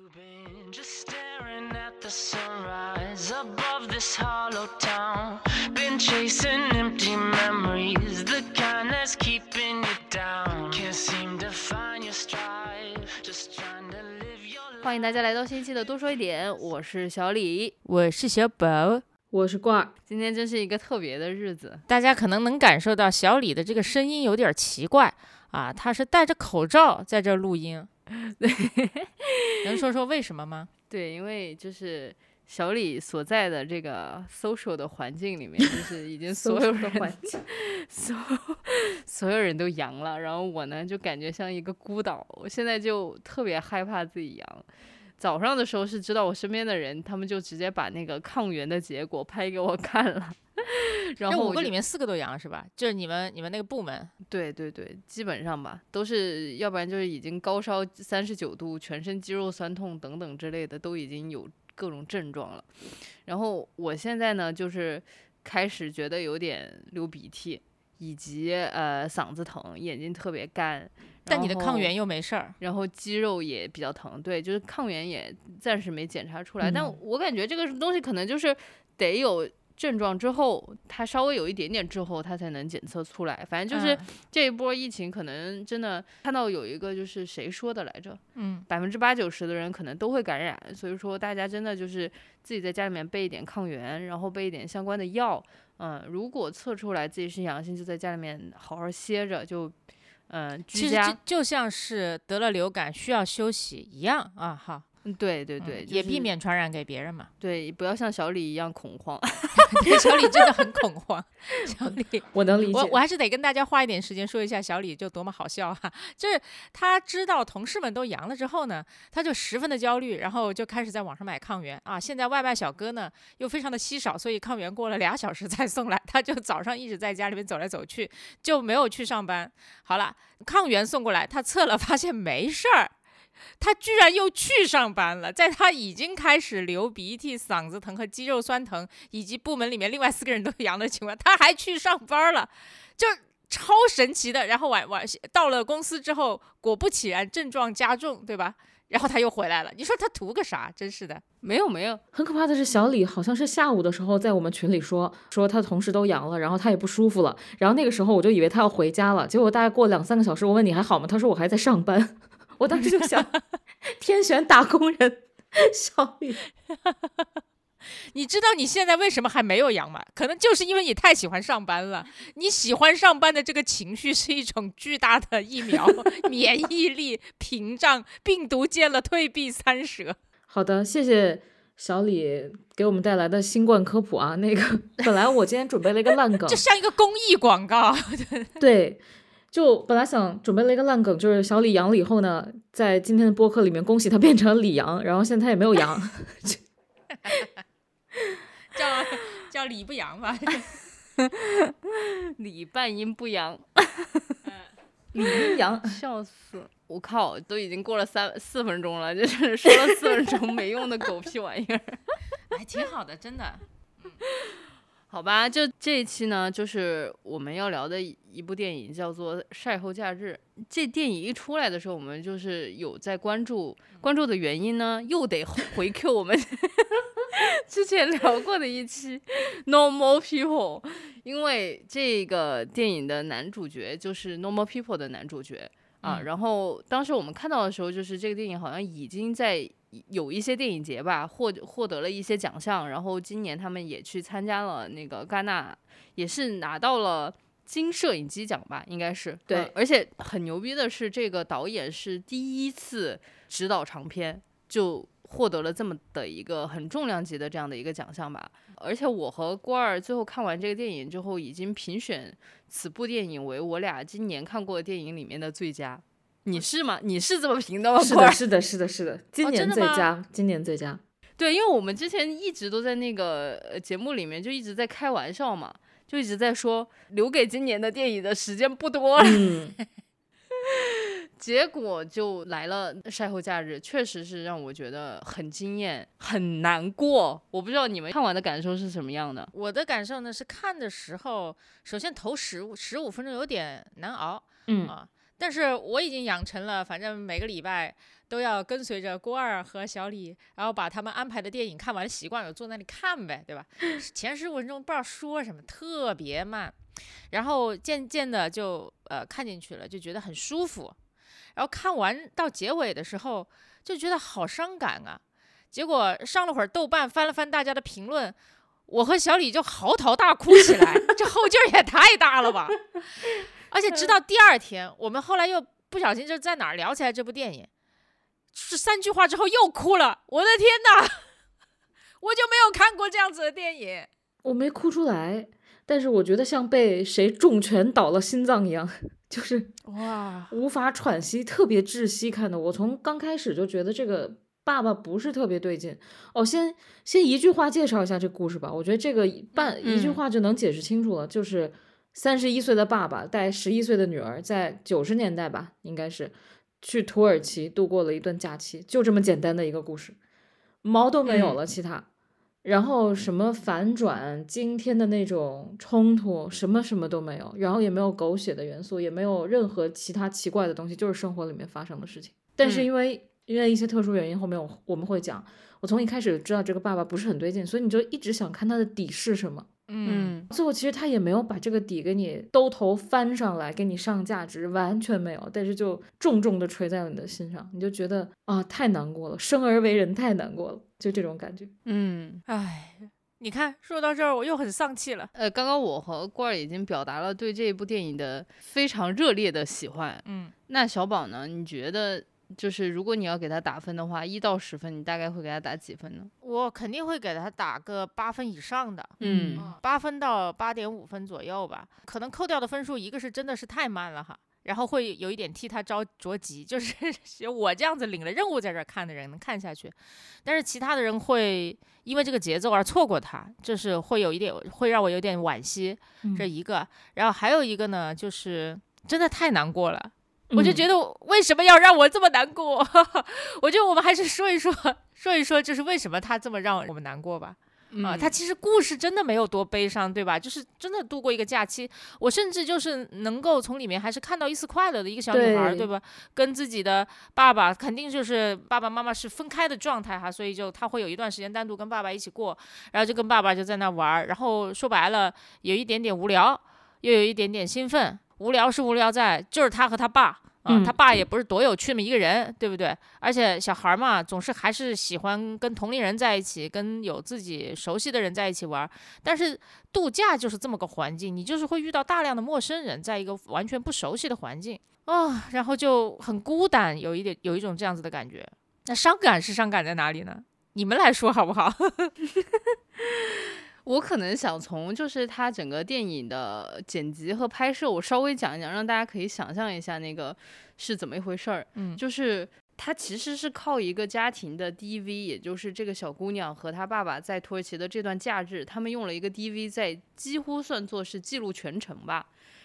You've been just staring at the sunrise above this hollow town. Been chasing empty memories, the kind that's keeping you down. Can't seem to find your stride, just trying to live your life. 欢迎大家来到新一期的多说一点，我是小李。我是小宝，我是罐儿，今天真是一个特别的日子，大家可能能感受到小李的这个声音有点奇怪啊，他是戴着口罩在这儿录音，能说说为什么吗？对，因为就是小李所在的这个 social 的环境里面，就是已经所有的人环境所所有人都阳了，然后我呢就感觉像一个孤岛，我现在就特别害怕自己阳。早上的时候是知道我身边的人，他们就直接把那个抗原的结果拍给我看了，然后五个里面四个都阳是吧？就是你们你们那个部门，对对对，基本上吧，都是要不然就是已经高烧三十九度，全身肌肉酸痛等等之类的，都已经有各种症状了。然后我现在呢，就是开始觉得有点流鼻涕，以及呃嗓子疼，眼睛特别干。但你的抗原又没事儿，然后肌肉也比较疼，对，就是抗原也暂时没检查出来，但嗯我感觉这个东西可能就是得有症状之后，它稍微有一点点之后，它才能检测出来。反正就是嗯这一波疫情，可能真的看到有一个就是谁说的来着，嗯，百分之八九十的人可能都会感染，所以说大家真的就是自己在家里面备一点抗原，然后备一点相关的药。嗯，如果测出来自己是阳性，就在家里面好好歇着，就嗯居家其实就。就像是得了流感需要休息一样啊哈，嗯对对嗯对，也避免传染给别人嘛。对，不要像小李一样恐慌。对，小李真的很恐慌，小李。我能理解。我我还是得跟大家花一点时间说一下小李就多么好笑哈、就是他知道同事们都阳了之后呢，他就十分的焦虑，然后就开始在网上买抗原啊。现在外卖小哥呢又非常的稀少，所以抗原过了俩小时才送来，他就早上一直在家里面走来走去，就没有去上班。好了，抗原送过来，他测了发现没事儿。他居然又去上班了，在他已经开始流鼻涕、嗓子疼和肌肉酸疼，以及部门里面另外四个人都阳的情况，他还去上班了，就超神奇的。然后晚晚到了公司之后，果不其然症状加重，对吧？然后他又回来了，你说他图个啥？真是的，没有没有，很可怕的是，小李好像是下午的时候在我们群里说，说他同事都阳了，然后他也不舒服了。然后那个时候我就以为他要回家了，结果大概过两三个小时，我问你还好吗？他说我还在上班。我当时就想，天选打工人小李，你知道你现在为什么还没有阳吗？可能就是因为你太喜欢上班了。你喜欢上班的这个情绪是一种巨大的疫苗 免疫力屏障，病毒见了退避三舍。好的，谢谢小李给我们带来的新冠科普啊。那个本来我今天准备了一个烂梗就，像一个公益广告。对，就本来想准备了一个烂梗，就是小李阳了以后呢，在今天的播客里面恭喜他变成李阳，然后现在他也没有阳，叫叫李不阳吧。李半阴不阳，李阴阳。笑死！我靠，都已经过了三四分钟了，就是说了四分钟没用的狗屁玩意儿。还，挺好的，真的。好吧，就这一期呢，就是我们要聊的一部电影叫做《晒后假日》。这电影一出来的时候，我们就是有在关注，关注的原因呢，又得回 Q 我们 之前聊过的一期《Normal People》，因为这个电影的男主角就是《Normal People》的男主角啊。嗯然后当时我们看到的时候，就是这个电影好像已经在有一些电影节吧，获获得了一些奖项，然后今年他们也去参加了那个戛纳，也是拿到了金摄影机奖吧，应该是对嗯而且很牛逼的是，这个导演是第一次执导长片就获得了这么的一个很重量级的这样的一个奖项吧。而且我和郭二最后看完这个电影之后，已经评选此部电影为我俩今年看过的电影里面的最佳。你是吗？你是这么评的吗？是的，是的，是的，是的，今年最佳，今年最佳。对，因为我们之前一直都在那个呃节目里面就一直在开玩笑嘛，就一直在说留给今年的电影的时间不多了，嗯，结果就来了晒后假日，确实是让我觉得很惊艳，很难过。我不知道你们看完的感受是什么样的。我的感受呢是看的时候，首先头十五十五分钟有点难熬嗯啊，但是我已经养成了，反正每个礼拜都要跟随着郭二和小李，然后把他们安排的电影看完了习惯了，坐那里看呗，对吧？前十五分钟不知道说什么，特别慢，然后渐渐的就呃看进去了，就觉得很舒服。然后看完到结尾的时候，就觉得好伤感啊。结果上了会儿豆瓣，翻了翻大家的评论，我和小李就嚎啕大哭起来，这后劲儿也太大了吧！而且直到第二天，我们后来又不小心就在哪儿聊起来这部电影，是三句话之后又哭了。我的天哪，我就没有看过这样子的电影。我没哭出来，但是我觉得像被谁重拳倒了心脏一样，就是哇，无法喘息，特别窒息。看的我从刚开始就觉得这个爸爸不是特别对劲。哦，先先一句话介绍一下这故事吧，我觉得这个半一句嗯话就能解释清楚了，就是三十一岁的爸爸带十一岁的女儿，在九十年代吧，应该是去土耳其度过了一段假期，就这么简单的一个故事，毛都没有嗯了，其他。然后什么反转、惊天的那种冲突，什么什么都没有，然后也没有狗血的元素，也没有任何其他奇怪的东西，就是生活里面发生的事情。但是嗯因为、因为一些特殊原因，后面我我们会讲，我从一开始知道这个爸爸不是很对劲，所以你就一直想看他的底是什么。嗯，嗯最后其实他也没有把这个底给你兜头翻上来，给你上价值，完全没有，但是就重重的锤在了你的心上，你就觉得啊太难过了，生而为人太难过了，就这种感觉。嗯，唉，你看说到这儿我又很丧气了。呃，刚刚我和罐儿已经表达了对这部电影的非常热烈的喜欢。嗯，那小宝呢？你觉得就是如果你要给他打分的话，一到十分，你大概会给他打几分呢？我肯定会给他打个八分以上的。嗯八分到八点五分左右吧，可能扣掉的分数，一个是真的是太慢了哈，然后会有一点替他着着急，就是 我这样子领了任务在这儿看的人能看下去，但是其他的人会因为这个节奏而错过他，就是会有一点会让我有点惋惜，这嗯一个，然后还有一个呢，就是真的太难过了。我就嗯觉得为什么要让我这么难过？我觉得我们还是说一说，说一说，就是为什么他这么让我们难过吧。啊，他嗯其实故事真的没有多悲伤，对吧？就是真的度过一个假期，我甚至就是能够从里面还是看到一丝快乐的一个小女孩对吧？跟自己的爸爸肯定就是爸爸妈妈是分开的状态哈，所以就他会有一段时间单独跟爸爸一起过，然后就跟爸爸就在那玩儿，然后说白了有一点点无聊，又有一点点兴奋。无聊是无聊在，就是他和他爸。啊，他嗯爸也不是多有趣那么一个人，对不对？而且小孩嘛，总是还是喜欢跟同龄人在一起，跟有自己熟悉的人在一起玩。但是度假就是这么个环境，你就是会遇到大量的陌生人，在一个完全不熟悉的环境啊、然后就很孤单，有一点有一种这样子的感觉。那伤感是伤感在哪里呢？你们来说好不好？我可能想从就是他整个电影的剪辑和拍摄，我稍微讲一讲，让大家可以想象一下那个是怎么一回事儿。嗯就是他其实是靠一个家庭的 DV，也就是这个小姑娘和她爸爸在土耳其的这段假日，他们用了一个 DV 在几乎算作是记录全程吧。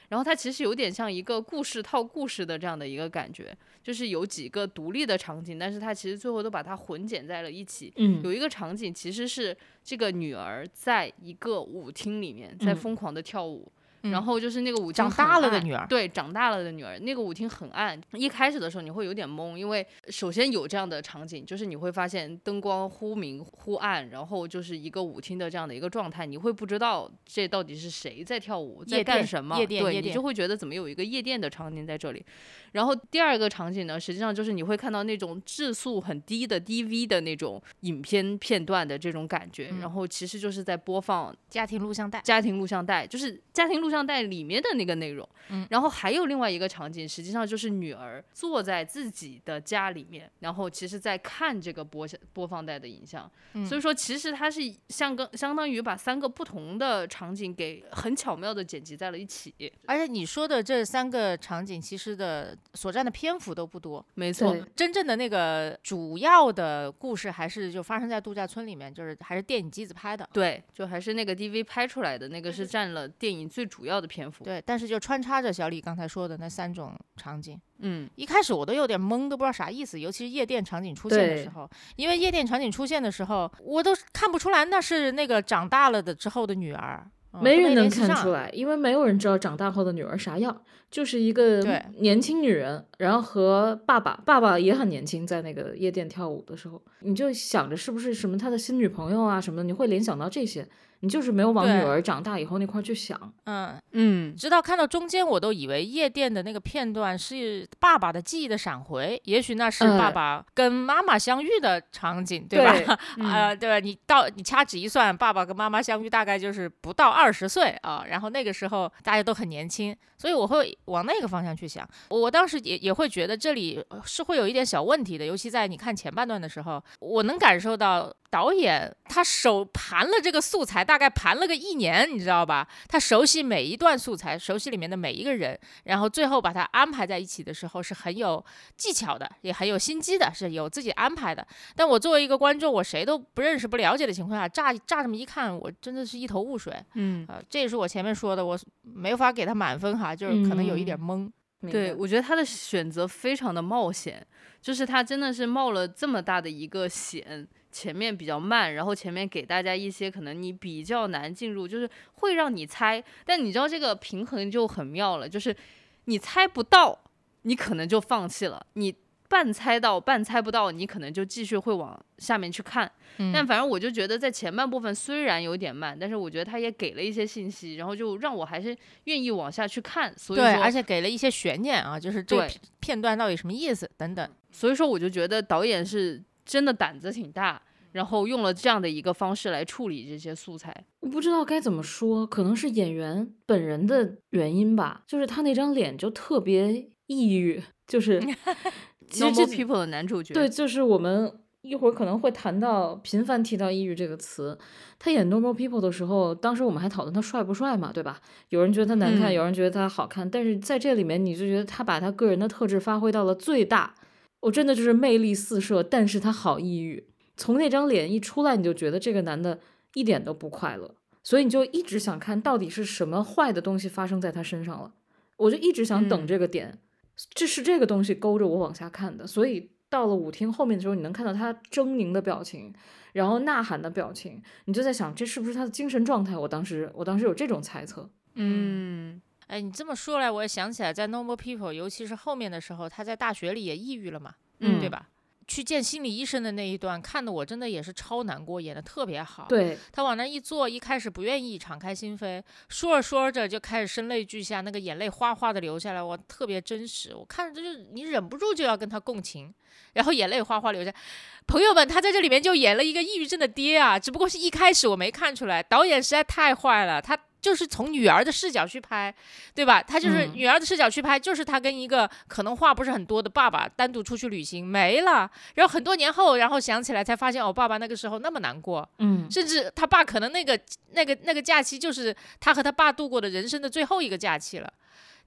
然后它其实有点像一个故事套故事的这样的一个感觉，就是有几个独立的场景，但是它其实最后都把它混剪在了一起。嗯有一个场景其实是这个女儿在一个舞厅里面在嗯疯狂的跳舞，嗯然后就是那个舞厅长很大了的女儿对，长大了的女儿，那个舞厅很暗。一开始的时候你会有点懵，因为首先有这样的场景，就是你会发现灯光忽明忽暗，然后就是一个舞厅的这样的一个状态，你会不知道这到底是谁在跳舞，在干什么，夜店对你就会觉得怎么有一个夜店的场景在这里。然后第二个场景呢，实际上就是你会看到那种质素很低的 DV 的那种影片片段的这种感觉，嗯然后其实就是在播放家庭录像带，家庭录像带，就是家庭录像带里面的那个内容。嗯然后还有另外一个场景，实际上就是女儿坐在自己的家里面，然后其实在看这个播播放带的影像。嗯所以说，其实它是相跟相当于把三个不同的场景给很巧妙的剪辑在了一起。而且你说的这三个场景，其实的所占的篇幅都不多。没错，真正的那个主要的故事还是就发生在度假村里面，就是还是电影机子拍的。对，就还是那个 DV 拍出来的那个是占了电影最主要的篇幅。对，但是就穿插着小李刚才说的那三种场景，嗯，一开始我都有点懵，都不知道啥意思。尤其是夜店场景出现的时候，因为夜店场景出现的时候，我都看不出来那是那个长大了的之后的女儿。没人能看出来，因为没有人知道长大后的女儿啥样，就是一个对年轻女人，然后和爸爸，爸爸也很年轻，在那个夜店跳舞的时候，你就想着是不是什么他的新女朋友啊什么的，你会联想到这些，你就是没有往女儿长大以后那块儿去想。嗯，嗯，直到看到中间，我都以为夜店的那个片段是爸爸的记忆的闪回，也许那是爸呃爸跟妈妈相遇的场景，对吧？对 呃，对吧？你到你掐指一算，爸爸跟妈妈相遇大概就是不到二十岁啊，然后那个时候大家都很年轻，所以我会往那个方向去想。我我当时也也会觉得这里呃是会有一点小问题的，尤其在你看前半段的时候，我能感受到导演他手盘了这个素材，大概盘了个一年，你知道吧？他熟悉每一段素材，熟悉里面的每一个人，然后最后把它安排在一起的时候是很有技巧的，也很有心机的，是有自己安排的。但我作为一个观众，我谁都不认识、不了解的情况下，乍乍这么一看，我真的是一头雾水。嗯，啊、这也是我前面说的，我没法给他满分哈，就是可能有一点懵。对，我觉得他的选择非常的冒险，就是他真的是冒了这么大的一个险，前面比较慢，然后前面给大家一些可能你比较难进入，就是会让你猜，但你知道这个平衡就很妙了，就是你猜不到，你可能就放弃了，你。半猜到，半猜不到，你可能就继续会往下面去看。嗯但反正我就觉得在前半部分虽然有点慢，但是我觉得他也给了一些信息，然后就让我还是愿意往下去看。所以对，说而且给了一些悬念啊，就是这个对片片段到底什么意思等等。所以说我就觉得导演是真的胆子挺大，然后用了这样的一个方式来处理这些素材。我不知道该怎么说，可能是演员本人的原因吧，就是他那张脸就特别抑郁，就是其实这 People 的男主角，对，就是我们一会儿可能会谈到频繁提到抑郁这个词。他演 Normal People 的时候，当时我们还讨论他帅不帅嘛，对吧？有人觉得他难看，嗯有人觉得他好看，但是在这里面，你就觉得他把他个人的特质发挥到了最大。我真的就是魅力四射，但是他好抑郁。从那张脸一出来，你就觉得这个男的一点都不快乐，所以你就一直想看到底是什么坏的东西发生在他身上了。我就一直想等嗯这个点，这是这个东西勾着我往下看的。所以到了舞厅后面的时候，你能看到他狰狞的表情，然后呐喊的表情，你就在想这是不是他的精神状态？我当时我当时有这种猜测。嗯，哎，你这么说来，我也想起来，在《Normal People》，尤其是后面的时候，他在大学里也抑郁了嘛，嗯对吧？去见心理医生的那一段，看的我真的也是超难过，演的特别好。，对，他往那一坐，一开始不愿意敞开心扉，说着说着就开始声泪俱下，那个眼泪哗哗的流下来，我特别真实，我看着就是你忍不住就要跟他共情，然后眼泪哗哗流下。朋友们，他在这里面就演了一个抑郁症的爹啊，只不过是一开始我没看出来，导演实在太坏了，他。就是从女儿的视角去拍，对吧？他就是嗯女儿的视角去拍，就是他跟一个可能话不是很多的爸爸单独出去旅行没了，然后很多年后，然后想起来才发现，哦，爸爸那个时候那么难过，嗯，甚至他爸可能那个那个那个假期就是他和他爸度过的人生的最后一个假期了。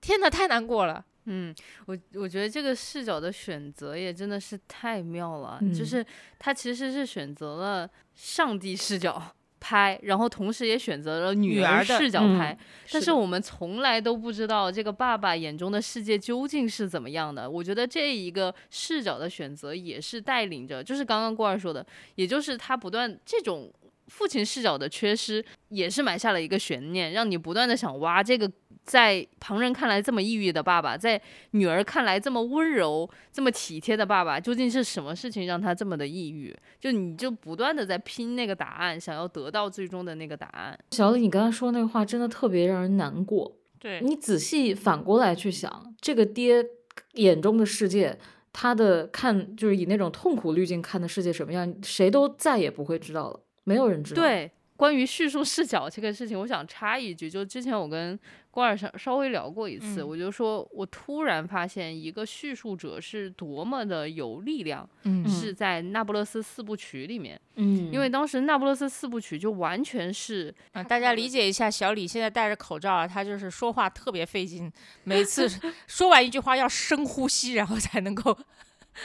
天哪，太难过了。嗯，我我觉得这个视角的选择也真的是太妙了，嗯就是他其实是选择了上帝视角拍，然后同时也选择了女儿视角拍，但是我们从来都不知道这个爸爸眼中的世界究竟是怎么样的。我觉得这一个视角的选择也是带领着，就是刚刚郭二说的，也就是他不断这种父亲视角的缺失，也是埋下了一个悬念，让你不断的想挖这个在旁人看来这么抑郁的爸爸，在女儿看来这么温柔、这么体贴的爸爸，究竟是什么事情让他这么的抑郁？就你就不断的在拼那个答案，想要得到最终的那个答案。小李，你刚才说那个话真的特别让人难过。对你仔细反过来去想，这个爹眼中的世界，他的看就是以那种痛苦滤镜看的世界什么样，谁都再也不会知道了，没有人知道。，对，关于叙述视角这个事情，我想插一句，就之前我跟郭二稍稍微聊过一次，嗯。我就说我突然发现一个叙述者是多么的有力量，嗯。是在那不勒斯四部曲里面，嗯，因为当时那不勒斯四部曲就完全是啊，大家理解一下，小李现在戴着口罩啊，他就是说话特别费劲，每次 说完一句话要深呼吸，然后才能够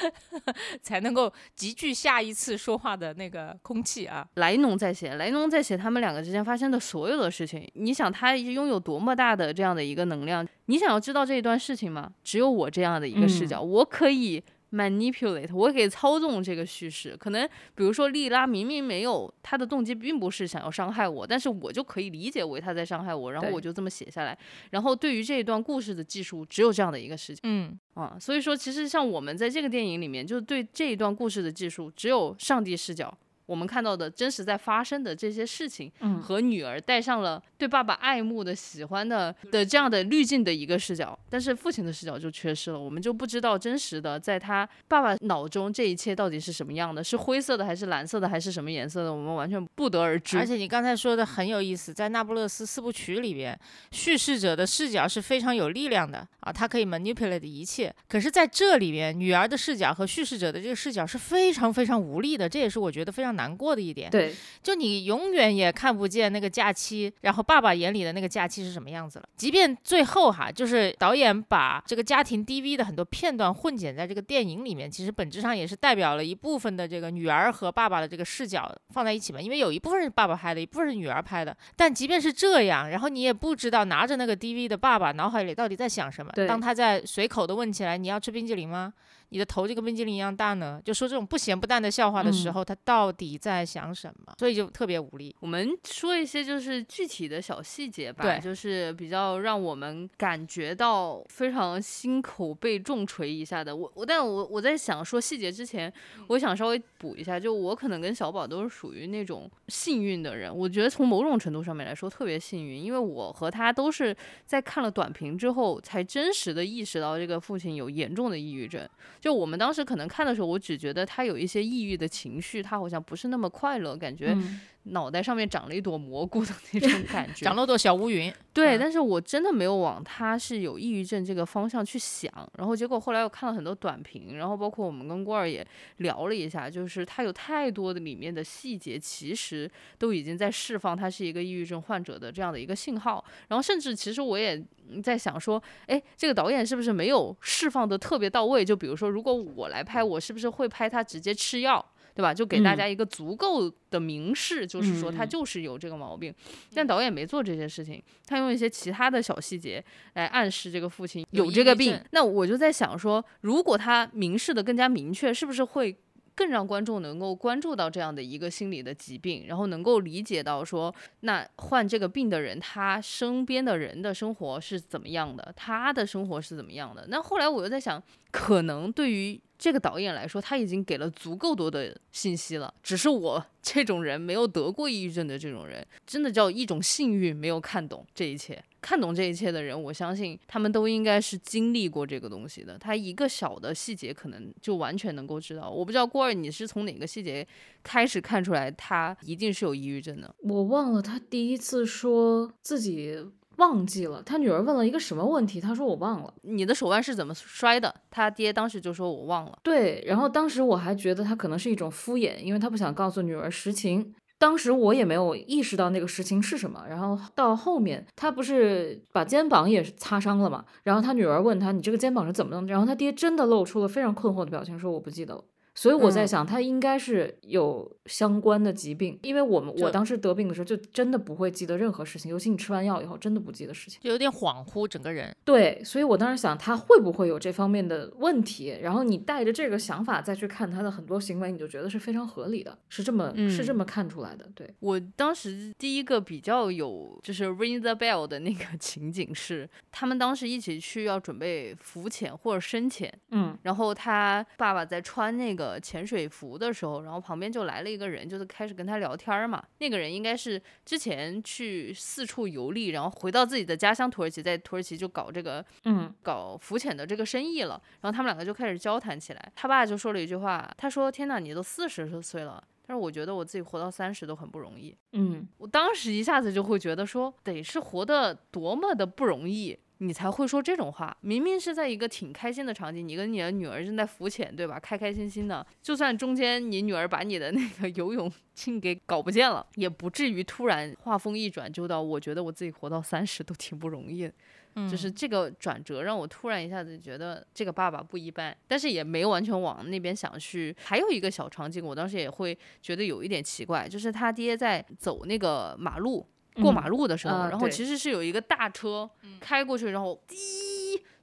才能够集聚下一次说话的那个空气啊。莱农在写，莱农在写他们两个之间发生的所有的事情。你想他拥有多么大的这样的一个能量？你想要知道这一段事情吗？只有我这样的一个视角，我可以 manipulate，我可以操纵这个叙事。可能比如说莉拉明明没有她的动机，并不是想要伤害我，但是我就可以理解为她在伤害我，然后我就这么写下来。然后对于这一段故事的技术，只有这样的一个事情嗯，啊。所以说，其实像我们在这个电影里面，就对这一段故事的技术，只有上帝视角。我们看到的真实在发生的这些事情，嗯和女儿带上了对爸爸爱慕的、喜欢的的这样的滤镜的一个视角，但是父亲的视角就缺失了，我们就不知道真实的在他爸爸脑中这一切到底是什么样的，是灰色的还是蓝色的还是什么颜色的，我们完全不得而知。而且你刚才说的很有意思，在那不勒斯四部曲里边，叙事者的视角是非常有力量的啊，他可以 manipulate 一切。可是在这里边，女儿的视角和叙事者的这个视角是非常非常无力的，这也是我觉得非常难过的一点。对，就你永远也看不见那个假期，然后爸爸眼里的那个假期是什么样子了。即便最后哈，就是导演把这个家庭 DV 的很多片段混剪在这个电影里面，其实本质上也是代表了一部分的这个女儿和爸爸的这个视角放在一起嘛。因为有一部分是爸爸拍的，一部分是女儿拍的。但即便是这样，然后你也不知道拿着那个 DV 的爸爸脑海里到底在想什么。当他在随口的问起来：“你要吃冰激凌吗？”你的头就跟冰激凌一样大呢？就说这种不咸不淡的笑话的时嗯候，他到底在想什么？所以就特别无力。我们说一些就是具体的小细节吧，就是比较让我们感觉到非常心口被重锤一下的。我我，但我我在想说细节之前，我想稍微补一下，就我可能跟小宝都是属于那种幸运的人。我觉得从某种程度上面来说特别幸运，因为我和他都是在看了短评之后，才真实的意识到这个父亲有严重的抑郁症。就我们当时可能看的时候，我只觉得他有一些抑郁的情绪，他好像不是那么快乐，感觉脑袋上面长了一朵蘑菇的那种 感觉。长了朵小乌云，对，嗯但是我真的没有往他是有抑郁症这个方向去想，然后结果后来我看了很多短评，然后包括我们跟郭儿也聊了一下，就是他有太多的里面的细节，其实都已经在释放他是一个抑郁症患者的这样的一个信号，然后甚至其实我也嗯在想说，哎，这个导演是不是没有释放的特别到位？就比如说，如果我来拍，我是不是会拍他直接吃药？对吧？就给大嗯家一个足够的明示，就是说他嗯就是有这个毛病。但导演没做这些事情，他用一些其他的小细节来暗示这个父亲有这个病。那我就在想说，如果他明示的更加明确，是不是会更让观众能够关注到这样的一个心理的疾病，然后能够理解到说，那患这个病的人他身边的人的生活是怎么样的，他的生活是怎么样的？那后来我又在想，可能对于这个导演来说，他已经给了足够多的信息了，只是我 这种人没有得过抑郁症的这种人，真的叫一种幸运，没有看懂这一切。看懂这一切的人，我相信他们都应该是经历过这个东西的。他一个小的细节，可能就完全能够知道。我不知道郭二，你是从哪个细节开始看出来他一定是有抑郁症的？我忘了他第一次说自己忘记了，他女儿问了一个什么问题，他说我忘了。你的手腕是怎么摔的？他爹当时就说我忘了。对，然后当时我还觉得他可能是一种敷衍，因为他不想告诉女儿实情。当时我也没有意识到那个事情是什么，然后到后面他不是把肩膀也擦伤了嘛，然后他女儿问他你这个肩膀是怎么弄的，然后他爹真的露出了非常困惑的表情，说我不记得了。所以我在嗯想，他应该是有相关的疾病，因为我们我当时得病的时候，就真的不会记得任何事情，尤其你吃完药以后，真的不记得事情。就有点恍惚，整个人。对，所以我当时想他会不会有这方面的问题，然后你带着这个想法再去看他的很多行为，你就觉得是非常合理的，是这么、是这嗯么看出来的。对，我当时第一个比较有就是 ring the bell 的那个 情景是，他们当时一起去要准备浮潜或者深潜，嗯然后他爸爸在穿那个潜水服的时候，然后旁边就来了一个人，就是开始跟他聊天嘛。那个人应该是之前去四处游历，然后回到自己的家乡土耳其，在土耳其就搞这个嗯搞浮潜的这个生意了。然后他们两个就开始交谈起来。他爸就说了一句话，他说：“天呐，你都四十多岁了。”但是我觉得我自己活到三十都很不容易。嗯我当时一下子就会觉得说，得是活得多么的不容易，你才会说这种话。明明是在一个挺开心的场景，你跟你的女儿正在浮潜，对吧？开开心心的，就算中间你女儿把你的那个游泳镜给搞不见了，也不至于突然话锋一转就到我觉得我自己活到三十都挺不容易。嗯，就是这个转折让我突然一下子觉得这个爸爸不一般，但是也没完全往那边想去。还有一个小场景，我当时也会觉得有一点奇怪，就是他爹在走那个马路。过马嗯路的时候，然后其实是有一个大车开过去，然后滴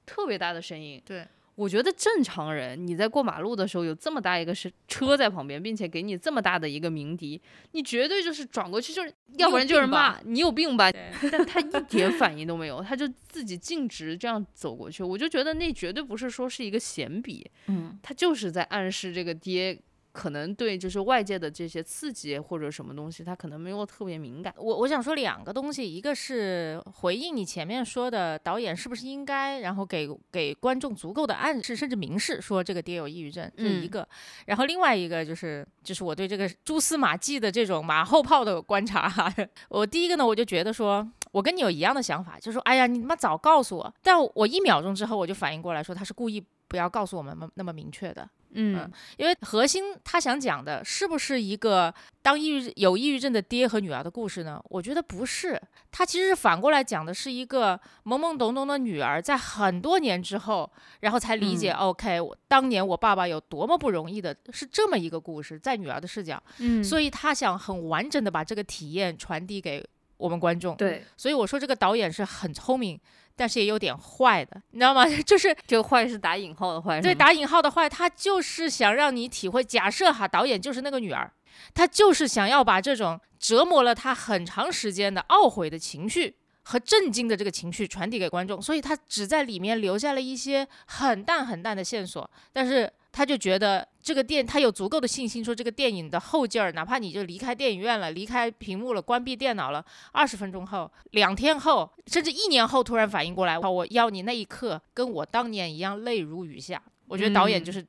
特别大的声音。对，我觉得正常人你在过马路的时候有这么大一个是车在旁边，并且给你这么大的一个鸣笛，你绝对就是转过去就是，要不然就是骂你有病吧。但他一点反应都没有，他就自己径直这样走过去，我就觉得那绝对不是说是一个闲笔，嗯，他就是在暗示这个爹可能对就是外界的这些刺激或者什么东西，他可能没有特别敏感。我我想说两个东西，一个是回应你前面说的，导演是不是应该，然后给给观众足够的暗示，甚至明示说这个爹有抑郁症，这是一嗯个。然后另外一个就是就是我对这个蛛丝马迹的这种马后炮的观察哈。我第一个呢，我就觉得说。我跟你有一样的想法，就是说，哎呀，你他妈早告诉我！但我一秒钟之后，我就反应过来说，他是故意不要告诉我们那那么明确的。嗯。因为核心他想讲的是不是一个当抑郁有抑郁症的爹和女儿的故事呢？我觉得不是，他其实是反过来讲的是一个懵懵懂懂的女儿在很多年之后，然后才理解、OK，我当年我爸爸有多么不容易的，是这么一个故事，在女儿的视角，嗯。所以他想很完整的把这个体验传递给我们观众。对，所以我说这个导演是很聪明，但是也有点坏的，你知道吗？就是这个坏是打引号的坏，对打引号的坏，他就是想让你体会。假设哈，导演就是那个女儿，他就是想要把这种折磨了他很长时间的懊悔的情绪和震惊的这个情绪传递给观众，所以他只在里面留下了一些很淡很淡的线索，但是。他就觉得这个电，他有足够的信心说这个电影的后劲儿，哪怕你就离开电影院了，离开屏幕了，关闭电脑了，二十分钟后、两天后，甚至一年后，突然反应过来，我要你那一刻跟我当年一样泪如雨下。我觉得导演嗯就是，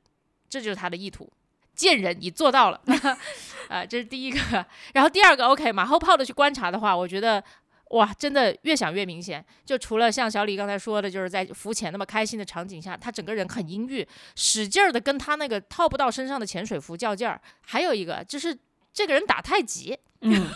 这就是他的意图。贱人，你做到了，啊，这是第一个。然后第二个，OK，马后炮的去观察的话，我觉得哇，真的越想越明显。就除了像小李刚才说的，就是在浮潜那么开心的场景下，他整个人很阴郁，使劲儿的跟他那个套不到身上的潜水服较劲儿。还有一个就是这个人打太极，嗯，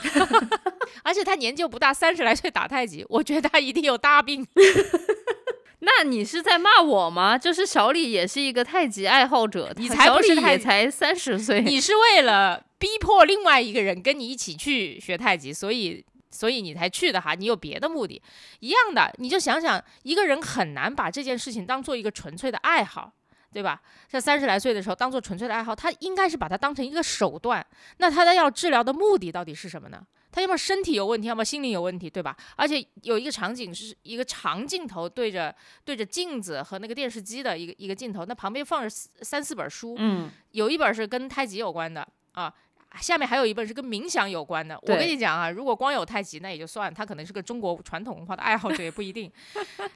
而且他年纪又不大，三十来岁打太极，我觉得他一定有大病。那你是在骂我吗？就是小李也是一个太极爱好者，你才不是也才三十岁，你是为了逼迫另外一个人跟你一起去学太极，所以所以你才去的哈，你有别的目的。一样的，你就想想，一个人很难把这件事情当做一个纯粹的爱好。对吧？在三十来岁的时候，当做纯粹的爱好，他应该是把它当成一个手段。那他的要治疗的目的到底是什么呢？他要么身体有问题，要么心灵有问题，对吧？而且有一个场景是一个长镜头对着对着镜子和那个电视机的一个一个镜头，那旁边放着三四本书，嗯，有一本是跟太极有关的啊，下面还有一本是跟冥想有关的。我跟你讲啊，如果光有太极那也就算，他可能是个中国传统文化的爱好者也不一定。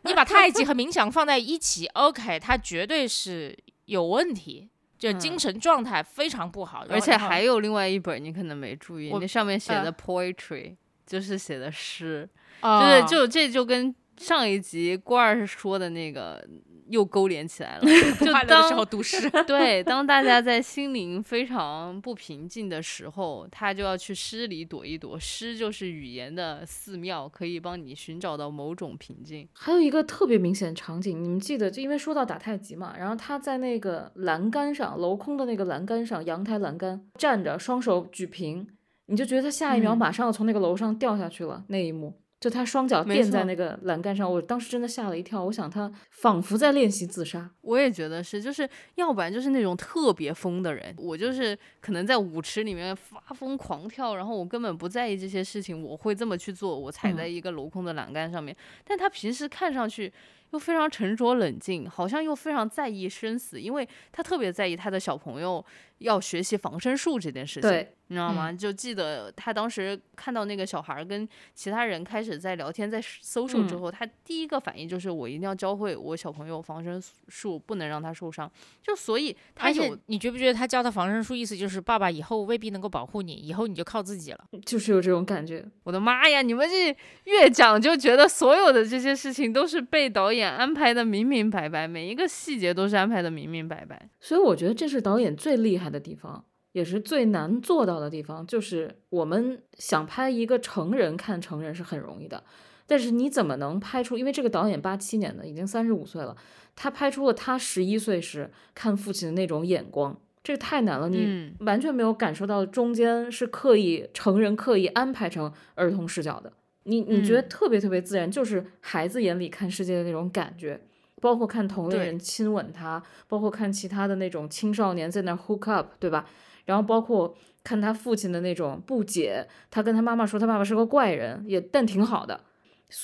你把太极和冥想放在一起，OK，他绝对是有问题，就精神状态非常不好，而且还有另外一本你可能没注意，我那上面写呃的 poetry、就是写的诗，哦就是就这就跟上一集郭二说的那个又勾连起来了，就快乐的时候当读诗。对当大家在心灵非常不平静的时候，他就要去诗里躲一躲，诗就是语言的寺庙，可以帮你寻找到某种平静。还有一个特别明显的场景，你们记得，就因为说到打太极嘛，然后他在那个栏杆上，镂空的那个栏杆上，阳台栏杆站着，双手举平，你就觉得他下一秒嗯马上要从那个楼上掉下去了。那一幕，就他双脚垫在那个栏杆上，我当时真的吓了一跳，我想他仿佛在练习自杀。我也觉得是，就是要不然就是那种特别疯的人，我就是可能在舞池里面发疯狂跳，然后我根本不在意这些事情，我会这么去做，我踩在嗯一个镂空的栏杆上面。但他平时看上去又非常沉着冷静，好像又非常在意生死，因为他特别在意他的小朋友要学习防身术这件事情。对，你知道吗？就记得他当时看到那个小孩儿跟其他人开始在聊天，在搜索之嗯后，他第一个反应就是我一定要教会我小朋友防身术，不能让他受伤。就所以他有你觉不觉得他教的防身术意思就是爸爸以后未必能够保护你，以后你就靠自己了。就是有这种感觉。我的妈呀！你们这越讲就觉得所有的这些事情都是被导演安排的明明白白，每一个细节都是安排的明明白白。所以我觉得这是导演最厉害的地方，也是最难做到的地方。就是我们想拍一个成人看成人是很容易的，但是你怎么能拍出？因为这个导演八七年的，已经三十五岁了，他拍出了他十一岁时看父亲的那种眼光，这个太难了。你嗯完全没有感受到中间是刻意成人刻意安排成儿童视角的。你你觉得嗯特别特别自然，就是孩子眼里看世界的那种感觉。包括看同龄人亲吻他，包括看其他的那种青少年在那儿 hook up，对吧？然后包括看他父亲的那种不解，他跟他妈妈说他爸爸是个怪人，也但挺好的。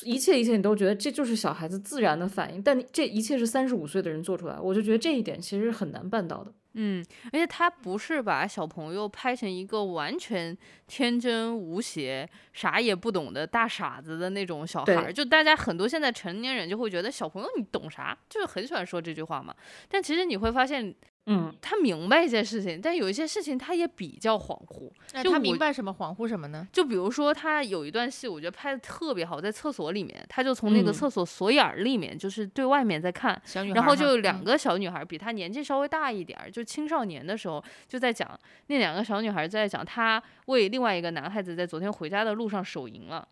一切一切你都觉得这就是小孩子自然的反应，但这一切是三十五岁的人做出来，我就觉得这一点其实是很难办到的。嗯，而且他不是把小朋友拍成一个完全天真无邪、啥也不懂的大傻子的那种小孩儿，就大家很多现在成年人就会觉得小朋友你懂啥，就是很喜欢说这句话嘛。但其实你会发现，嗯，他明白一些事情，但有一些事情他也比较恍惚。就他明白什么恍惚什么呢？就比如说，他有一段戏，我觉得拍的特别好，在厕所里面，他就从那个嗯厕所锁眼儿里面，就是对外面在看，小女孩然后就两嗯个小女孩，比他年纪稍微大一点儿，就青少年的时候，就在讲那两个小女孩在讲，她为另外一个男孩子在昨天回家的路上手淫了。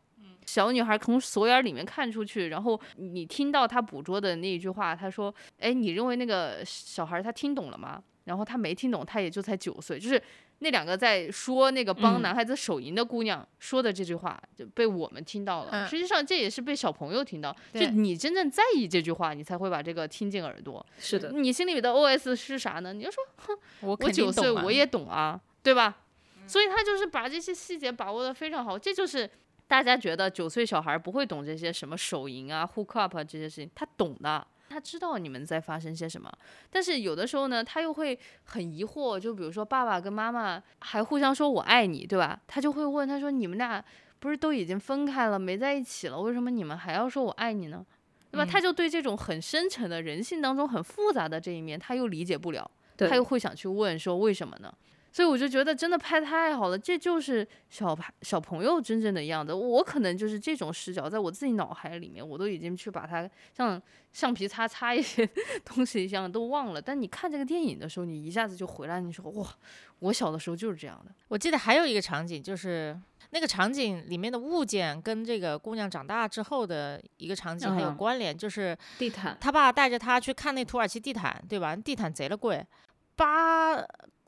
小女孩从锁眼里面看出去，然后你听到她捕捉的那一句话，她说：“哎，你认为那个小孩他听懂了吗？”然后他没听懂，他也就才九岁，就是那两个在说那个帮嗯男孩子手淫的姑娘说的这句话，就被我们听到了。嗯实际上这也是被小朋友听到，就你真正在意这句话，你才会把这个听进耳朵。是的，你心里的 OS 是啥呢？你就说哼我九岁我也懂啊，对吧？所以他就是把这些细节把握的非常好，这就是大家觉得九岁小孩不会懂这些什么手淫啊、hook up 啊这些事情，他懂的。他知道你们在发生些什么，但是有的时候呢，他又会很疑惑。就比如说，爸爸跟妈妈还互相说“我爱你”，对吧？他就会问他说：“你们俩不是都已经分开了，没在一起了，为什么你们还要说我爱你呢？”对吧？嗯他就对这种很深沉的人性当中很复杂的这一面，他又理解不了。他又会想去问说为什么呢？所以我就觉得真的拍太好了，这就是小朋小朋友真正的样子。我可能就是这种视角，在我自己脑海里面，我都已经去把它像橡皮擦擦一些 东西一样都忘了。但你看这个电影的时候，你一下子就回来，你说哇，我小的时候就是这样的。我记得还有一个场景，就是那个场景里面的物件跟这个姑娘长大之后的一个场景很有嗯关联，就是地毯，他爸带着他去看那土耳其地毯，对吧？地毯贼了贵，八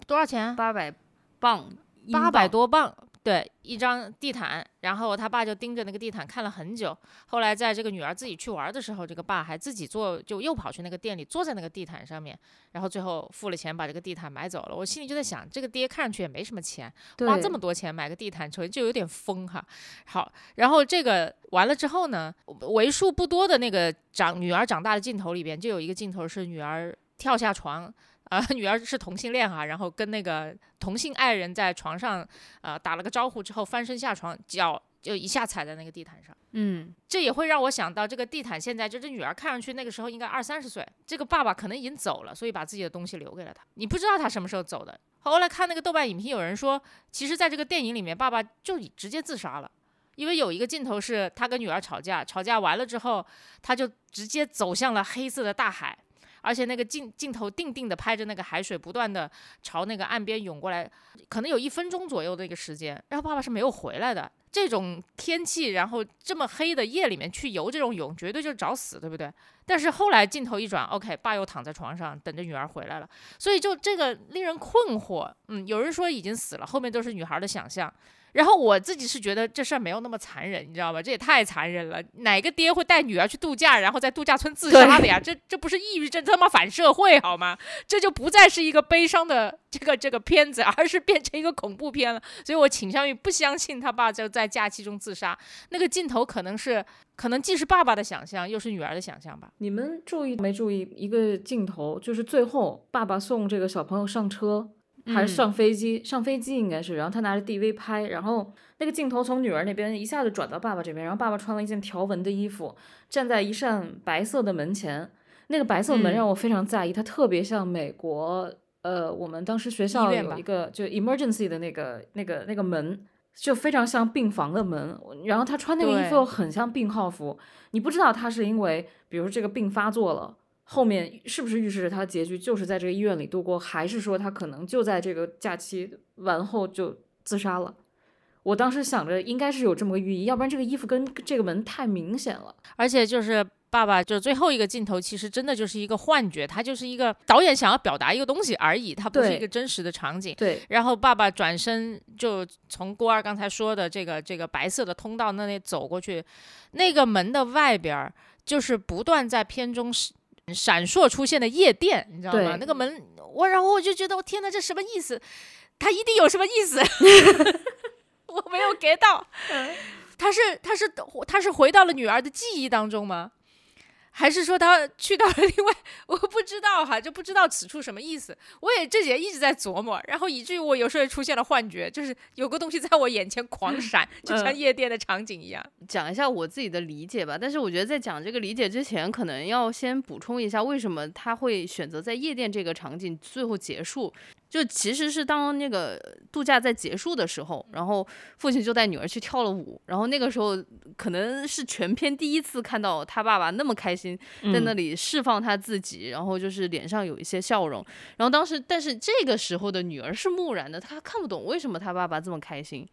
多少钱？八百磅，八百，多磅，对，一张地毯。然后他爸就盯着那个地毯看了很久。后来在这个女儿自己去玩的时候，这个爸还自己坐，就又跑去那个店里，坐在那个地毯上面，然后最后付了钱把这个地毯买走了。我心里就在想，这个爹看上去也没什么钱，花这么多钱买个地毯，首先就有点疯哈。好，然后这个完了之后呢，为数不多的那个长女儿长大的镜头里边，就有一个镜头是女儿跳下床。啊、女儿是同性恋哈，然后跟那个同性爱人在床上，呃，打了个招呼之后翻身下床，脚就一下踩在那个地毯上。嗯，这也会让我想到，这个地毯现在就这女儿看上去那个时候应该二三十岁，这个爸爸可能已经走了，所以把自己的东西留给了她。你不知道他什么时候走的。后来看那个豆瓣影评，有人说，其实在这个电影里面，爸爸就直接自杀了。因为有一个镜头是他跟女儿吵架，吵架完了之后，他就直接走向了黑色的大海，而且那个镜镜头定定的拍着那个海水不断的朝那个岸边涌过来，可能有一分钟左右的一个时间，然后爸爸是没有回来的。这种天气，然后这么黑的夜里面去游这种泳，绝对就是找死，对不对？但是后来镜头一转，OK，爸又躺在床上等着女儿回来了，所以就这个令人困惑。嗯，有人说已经死了，后面都是女孩的想象。然后我自己是觉得这事儿没有那么残忍，你知道吧？这也太残忍了！哪个爹会带女儿去度假，然后在度假村自杀的呀？这这不是抑郁症，他妈反社会好吗？这就不再是一个悲伤的这个这个片子，而是变成一个恐怖片了。所以我倾向于不相信他爸就在假期中自杀。那个镜头可能是，可能既是爸爸的想象，又是女儿的想象吧。你们注意没注意一个镜头，就是最后爸爸送这个小朋友上车，还是嗯上飞机？上飞机应该是，然后他拿着 DV 拍，然后那个镜头从女儿那边一下子转到爸爸这边，然后爸爸穿了一件条纹的衣服，站在一扇白色的门前，那个白色门嗯让我非常在意，它特别像美国，呃，我们当时学校有一个就 emergency 的那个那个那个门。就非常像病房的门，然后他穿那个衣服又很像病号服，你不知道他是因为，比如说这个病发作了，后面是不是预示着他的结局就是在这个医院里度过，还是说他可能就在这个假期完后就自杀了？我当时想着应该是有这么个寓意，要不然这个衣服跟这个门太明显了。而且就是爸爸，就最后一个镜头，其实真的就是一个幻觉，它就是一个导演想要表达一个东西而已，它不是一个真实的场景。对，然后爸爸转身就从郭二刚才说的这个这个白色的通道那里走过去，那个门的外边儿就是不断在片中是闪烁出现的夜店，你知道吗？那个门，我然后我就觉得，我天呐，这什么意思？他一定有什么意思，我没有 get 到。他是他是他是回到了女儿的记忆当中吗？还是说他去到了另外？我不知道哈，就不知道此处什么意思。我也这几天一直在琢磨，然后以至于我有时候也出现了幻觉，就是有个东西在我眼前狂 闪，就像夜店的场景一样。讲一下我自己的理解吧，但是我觉得在讲这个理解之前，可能要先补充一下为什么他会选择在夜店这个场景最后结束。就其实是当那个度假在结束的时候，然后父亲就带女儿去跳了舞，然后那个时候可能是全片第一次看到他爸爸那么开心，在那里释放他自己，然后就是脸上有一些笑容。然后当时，但是这个时候的女儿是木然的，她看不懂为什么他爸爸这么开心。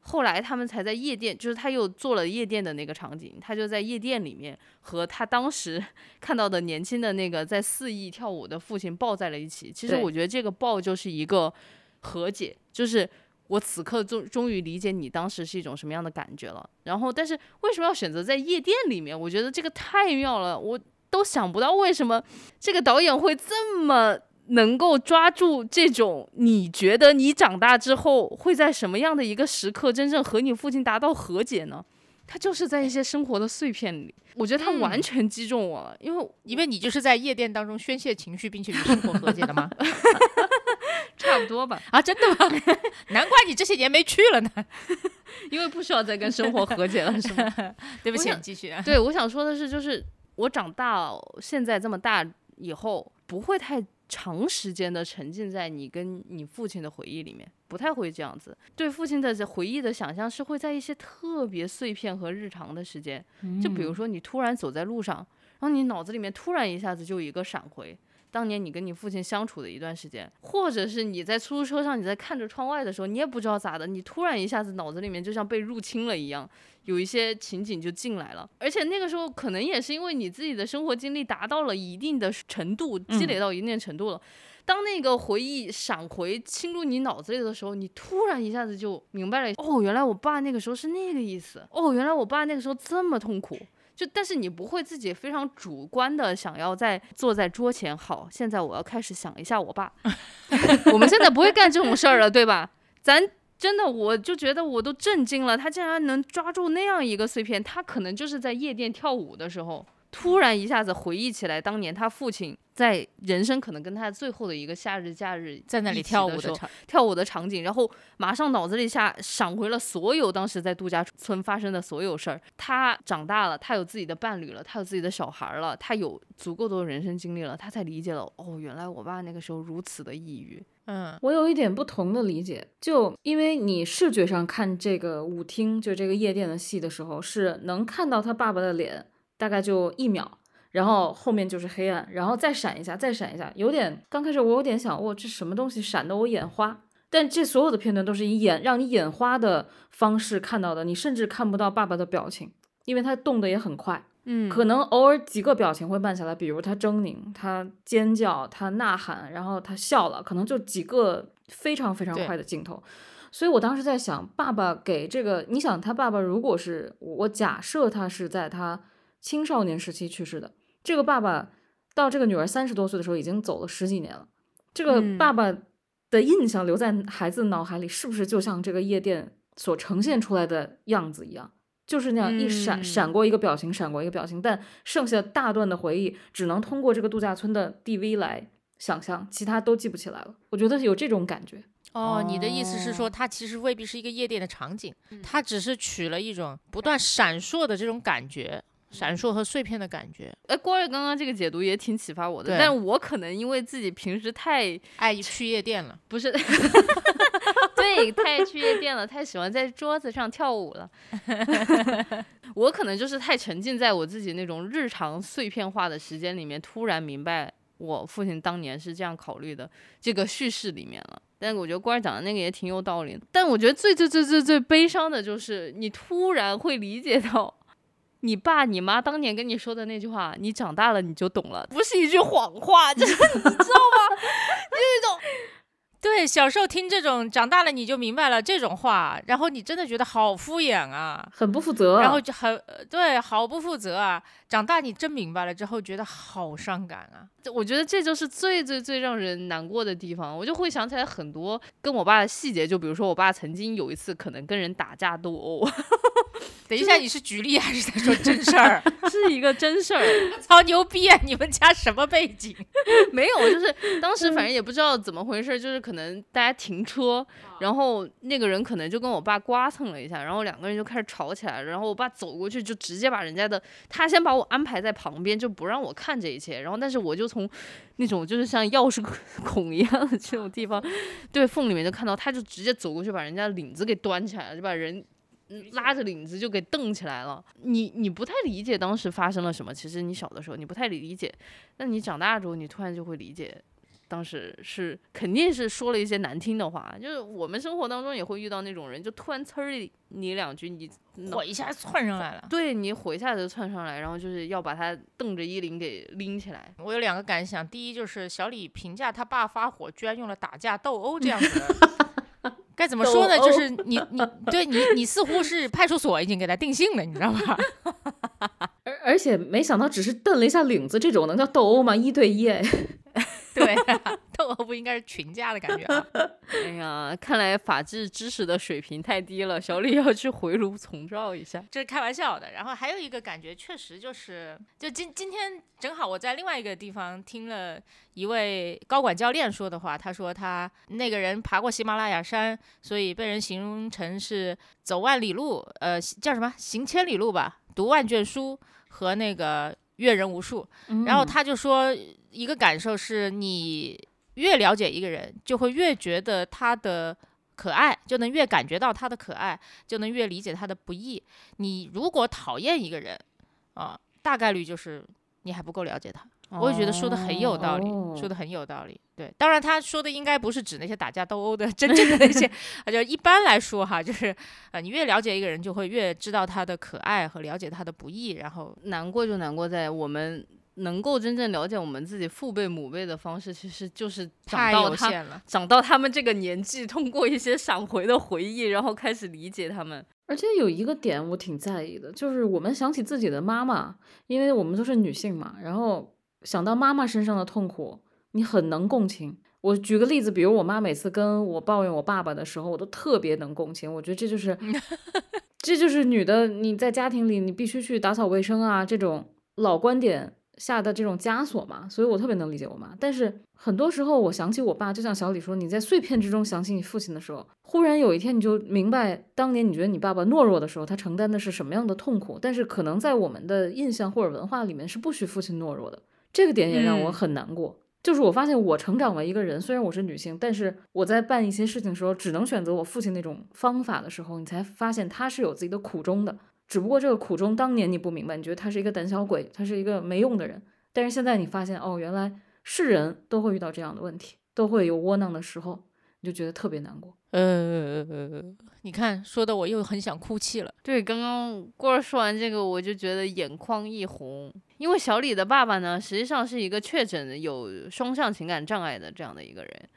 后来他们才在夜店，就是他又做了夜店的那个场景，他就在夜店里面和他当时 看到的年轻的那个在肆意跳舞的父亲抱在了一起。其实我觉得这个抱就是一个和解，就是我此刻终终于理解你当时是一种什么样的感觉了。然后，但是为什么要选择在夜店里面？我觉得这个太妙了，我都想不到为什么这个导演会这么。能够抓住这种你觉得你长大之后会在什么样的一个时刻真正和你父亲达到和解呢？他就是在一些生活的碎片里，我觉得他完全击中我了，因为因为你就是在夜店当中宣泄情绪，并且与生活和解的吗？差不多吧，啊，真的吗？难怪你这些年没去了呢。因为不需要再跟生活和解了，是吗？对不起，继续啊。对，我想说的是，就是我长大现在这么大以后，不会太长时间的沉浸在你跟你父亲的回忆里面，不太会这样子。对父亲的这回忆的想象是会在一些特别碎片和日常的时间，就比如说你突然走在路上，然后你脑子里面突然一下子就有一个闪回。当年你跟你父亲相处的一段时间，或者是你在出租车上，你在看着窗外的时候，你也不知道咋的，你突然一下子脑子里面就像被入侵了一样，有一些情景就进来了。而且那个时候可能也是因为你自己的生活经历达到了一定的程度，积累到一定程度了。当那个回忆闪回侵入你脑子里的时候，你突然一下子就明白了，哦，原来我爸那个时候是那个意思，哦，原来我爸那个时候这么痛苦。就但是你不会自己非常主观的想要在坐在桌前，好，现在我要开始想一下我爸。我们现在不会干这种事儿了，对吧？咱真的，我就觉得我都震惊了，他竟然能抓住那样一个碎片，他可能就是在夜店跳舞的时候，突然一下子回忆起来当年他父亲在人生可能跟他最后的一个夏日假日在那里跳舞的场，跳舞的场景，然后马上脑子里下闪回了所有当时在度假村发生的所有事儿。他长大了，他有自己的伴侣了，他有自己的小孩了，他有足够多的人生经历了，他才理解了哦，原来我爸那个时候如此的抑郁。嗯我有一点不同的理解，就因为你视觉上看这个舞厅，就这个夜店的戏的时候，是能看到他爸爸的脸，大概就一秒，然后后面就是黑暗，然后再闪一下，再闪一下，有点刚开始我有点想，哇，这什么东西闪得我眼花。但这所有的片段都是以眼让你眼花的方式看到的，你甚至看不到爸爸的表情，因为他动得也很快。嗯可能偶尔几个表情会慢下来，比如他狰狞、他尖叫、他呐喊，然后他笑了，可能就几个非常非常快的镜头。所以我当时在想，爸爸给这个，你想他爸爸如果是我假设他是在他青少年时期去世的，这个爸爸到这个女儿三十多岁的时候已经走了十几年了，这个嗯爸爸的印象留在孩子脑海里，是不是就像这个夜店所呈现出来的样子一样？就是那样一闪、嗯闪过一个表情，闪过一个表情，但剩下大段的回忆只能通过这个度假村的 DV 来想象，其他都记不起来了。我觉得有这种感觉。哦，你的意思是说，哦它其实未必是一个夜店的场景，它只是取了一种不断闪烁的这种感觉，闪烁和碎片的感觉。哎，郭瑞刚刚这个解读也挺启发我的，但我可能因为自己平时太爱去夜店了，不是，对，太去夜店了，太喜欢在桌子上跳舞了。我可能就是太沉浸在我自己那种日常碎片化的时间里面，突然明白我父亲当年是这样考虑的这个叙事里面了。但我觉得官儿讲的那个也挺有道理的。但我觉得最最最最最悲伤的就是你突然会理解到。你爸你妈当年跟你说的那句话，你长大了你就懂了，不是一句谎话，就是 你知道吗？就是一种 对，小时候听这种，长大了你就明白了这种话，然后你真的觉得好敷衍啊，很不负责。然后就很呃对，好不负责啊。长大你真明白了之后，觉得好伤感啊。这我觉得这就是最最最让人难过的地方。我就会想起来很多跟我爸的细节，就比如说我爸曾经有一次可能跟人打架斗殴。等一下，你是举例还是在说真事儿？是一个真事儿。操牛逼啊！你们家什么背景？没有，就是当时反正也不知道怎么回事，就是可能大家停车，然后那个人可能就跟我爸刮蹭了一下，然后两个人就开始吵起来了。然后我爸走过去就直接把人家的，他先把我安排在旁边，就不让我看这一切。然后但是我就从那种就是像钥匙孔 一样的这种地方，对缝里面就看到，他就直接走过去把人家领子给端起来了，就把人。拉着领子就给蹬起来了。你你不太理解当时发生了什么。其实你小的时候你不太理解，那你长大之后你突然就会理解，当时是肯定是说了一些难听的话。就是我们生活当中也会遇到那种人，就突然呲儿你两句，你火一下窜上来了。对你火一下子窜上来，然后就是要把他瞪着衣领给拎起来。我有两个感想，第一就是小李评价他爸发火，居然用了打架斗殴这样子的。该怎么说呢？就是你你对你你似乎是派出所已经给他定性了，你知道吧？而而且没想到只是瞪了一下领子，这种能叫斗殴吗？一对一哎。对，斗殴不应该是群架的感觉啊！哎呀，看来法治知识的水平太低了，小李要去回炉重造一下。这是开玩笑的。然后还有一个感觉，确实就是，就今今天正好我在另外一个地方听了一位高管教练说的话，他说他那个人爬过喜马拉雅山，所以被人形容成是走万里路，呃，叫什么行千里路吧，读万卷书和那个。阅人无数，然后他就说，一个感受是你越了解一个人，就会越觉得他的可爱，就能越感觉到他的可爱，就能越理解他的不易。你如果讨厌一个人，啊，大概率就是你还不够了解他。我也觉得说的很有道理，说的很有道理。对，当然他说的应该不是指那些打架斗殴的 真正的那些，啊，就一般来说哈，就是啊，你越了解一个人，就会越知道他的可爱和了解他的不易，然后难过就难过在我们能够真正了解我们自己父辈母辈的方式，其实就是长到他长到他们这个年纪，通过一些闪回的回忆，然后开始理解他们。而且有一个点我挺在意的，就是我们想起自己的妈妈，因为我们都是女性嘛，然后。想到妈妈身上的痛苦，你很能共情。我举个例子，比如我妈每次跟我抱怨我爸爸的时候，我都特别能共情。我觉得这就是，这就是女的你在家庭里你必须去打扫卫生啊，这种老观点下的这种枷锁嘛。所以我特别能理解我妈。但是很多时候我想起我爸，就像小李说，你在碎片之中想起你父亲的时候，忽然有一天你就明白，当年你觉得你爸爸懦弱的时候，他承担的是什么样的痛苦。但是可能在我们的印象或者文化里面是不许父亲懦弱的。这个点也让我很难过，就是我发现我成长为一个人，虽然我是女性，但是我在办一些事情的时候，只能选择我父亲那种方法的时候，你才发现他是有自己的苦衷的。只不过这个苦衷当年你不明白，你觉得他是一个胆小鬼，他是一个没用的人。但是现在你发现，哦，原来是人都会遇到这样的问题，都会有窝囊的时候，你就觉得特别难过。呃，你看，说的我又很想哭泣了。对，刚刚过儿说完这个，我就觉得眼眶一红。因为小李的爸爸呢，实际上是一个确诊有双向情感障碍的这样的一个人，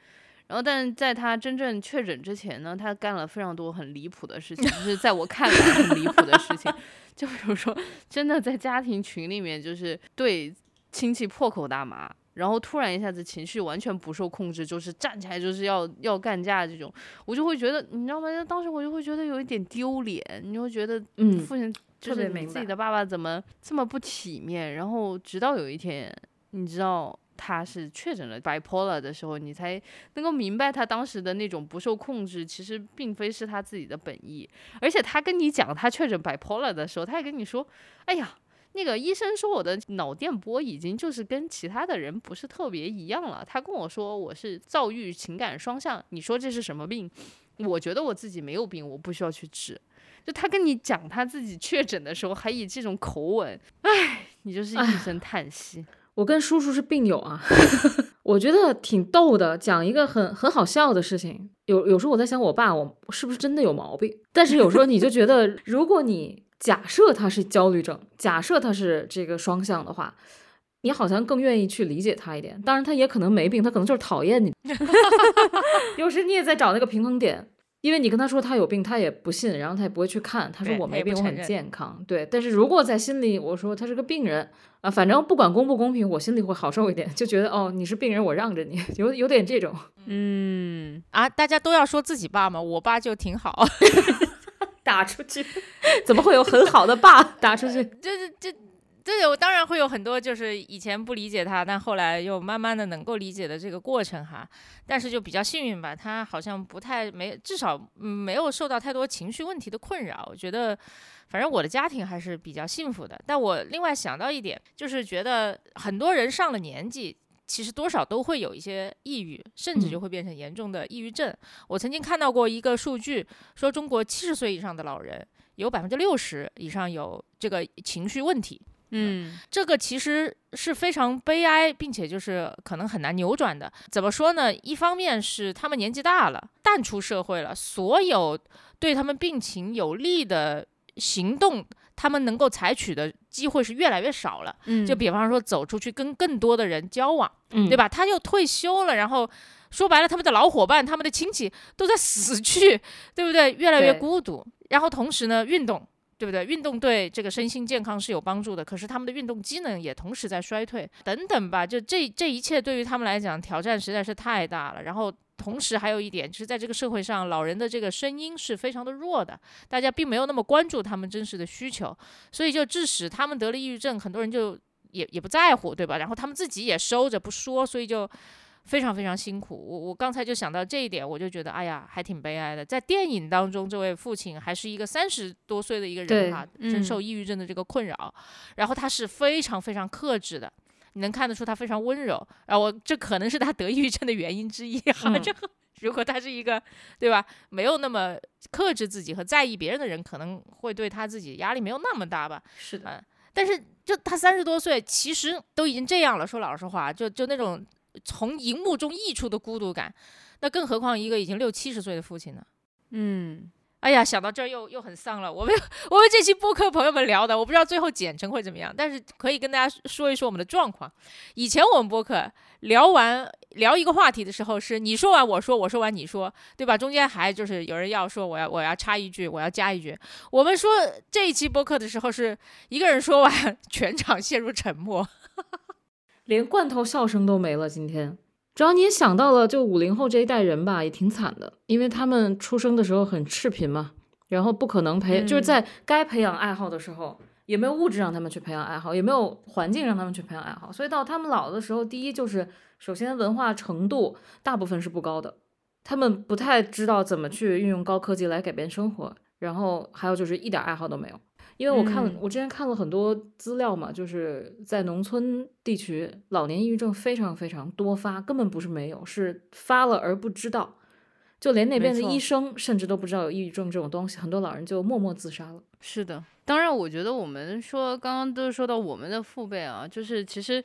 然后，但在他真正确诊之前呢，他干了非常多很离谱的事情，就是在我看来很离谱的事情，就比如说，真的在家庭群里面，就是对亲戚破口大骂，然后突然一下子情绪完全不受控制，就是站起来就是要要干架这种，我就会觉得，你知道吗？当时我就会觉得有一点丢脸，你会觉得，嗯，父亲。就是你自己的爸爸怎么这么不体面？然后直到有一天，你知道他是确诊了 bipolar 的时候，你才能够明白他当时的那种不受控制，其实并非是他自己的本意。而且他跟你讲他确诊 bipolar 的时候，他也跟你说：“哎呀，那个医生说我的脑电波已经就是跟其他的人不是特别一样了。他跟我说我是躁郁情感双向。你说这是什么病？我觉得我自己没有病，我不需要去治。”就他跟你讲他自己确诊的时候，还以这种口吻，唉，你就是一声叹息。我跟叔叔是病友啊，我觉得挺逗的，讲一个很很好笑的事情。有有时候我在想，我爸我是不是真的有毛病？但是有时候你就觉得，如果你假设他是焦虑症，假设他是这个双向的话，你好像更愿意去理解他一点。当然，他也可能没病，他可能就是讨厌你。有时你也在找那个平衡点，因为你跟他说他有病，他也不信，然后他也不会去看。他说我没病，我很健康。对，但是如果在心里我说他是个病人啊，反正不管公不公平，我心里会好受一点，就觉得哦，你是病人，我让着你，有有点这种。嗯，啊，大家都要说自己爸嘛，我爸就挺好。打出去，怎么会有很好的爸 打出去？这这这这我当然会有很多，就是以前不理解他，但后来又慢慢的能够理解的这个过程哈。但是就比较幸运吧，他好像不太没，至少嗯没有受到太多情绪问题的困扰。我觉得，反正我的家庭还是比较幸福的。但我另外想到一点，就是觉得很多人上了年纪。其实多少都会有一些抑郁，甚至就会变成严重的抑郁症。我曾经看到过一个数据，说中国七十岁以上的老人有百分之六十以上有这个情绪问题。嗯，这个其实是非常悲哀，并且就是可能很难扭转的。怎么说呢？一方面是他们年纪大了，淡出社会了，所有对他们病情有利的行动，他们能够采取的机会是越来越少了。嗯就比方说走出去跟更多的人交往，嗯对吧？他又退休了，然后说白了，他们的老伙伴、他们的亲戚都在死去，对不对？越来越孤独。然后同时呢，运动。对不对？运动对这个身心健康是有帮助的，可是他们的运动机能也同时在衰退，等等吧。就这这一切对于他们来讲挑战实在是太大了。然后同时还有一点，就是在这个社会上，老人的这个声音是非常的弱的，大家并没有那么关注他们真实的需求，所以就致使他们得了抑郁症，很多人就也也不在乎，对吧？然后他们自己也收着不说，所以就非常非常辛苦。我我刚才就想到这一点，我就觉得哎呀，还挺悲哀的。在电影当中，这位父亲还是一个三十多岁的一个人哈，嗯深受抑郁症的这个困扰，然后他是非常非常克制的。你能看得出他非常温柔，然后我这可能是他得抑郁症的原因之一哈。嗯这个 如果他是一个对吧，没有那么克制自己和在意别人的人，可能会对他自己压力没有那么大吧。是的，嗯，但是就他三十多岁，其实都已经这样了。说老实话，就就那种从荧幕中溢出的孤独感，那更何况一个已经六七十岁的父亲呢？嗯，哎呀，想到这儿又又很丧了。我们我们这期播客朋友们聊的，我不知道最后剪成会怎么样，但是可以跟大家说一说我们的状况。以前我们播客聊完聊一个话题的时候，是你说完我说，我说完你说，对吧？中间还就是有人要说我要我要插一句，我要加一句。我们说这一期播客的时候，是一个人说完，全场陷入沉默。连罐头笑声都没了。今天，主要你也想到了，就五零后这一代人吧，也挺惨的，因为他们出生的时候很赤贫嘛，然后不可能培，就是嗯在该培养爱好的时候，也没有物质让他们去培养爱好，也没有环境让他们去培养爱好，所以到他们老的时候，第一就是首先文化程度大部分是不高的，他们不太知道怎么去运用高科技来改变生活，然后还有就是一点爱好都没有。因为我看我之前看了很多资料嘛，就是在农村地区，老年抑郁症非常非常多发，根本不是没有，是发了而不知道，就连那边的医生甚至都不知道有抑郁症这种东西，很多老人就默默自杀了。是的。当然，我觉得我们说刚刚都说到我们的父辈啊，就是其实，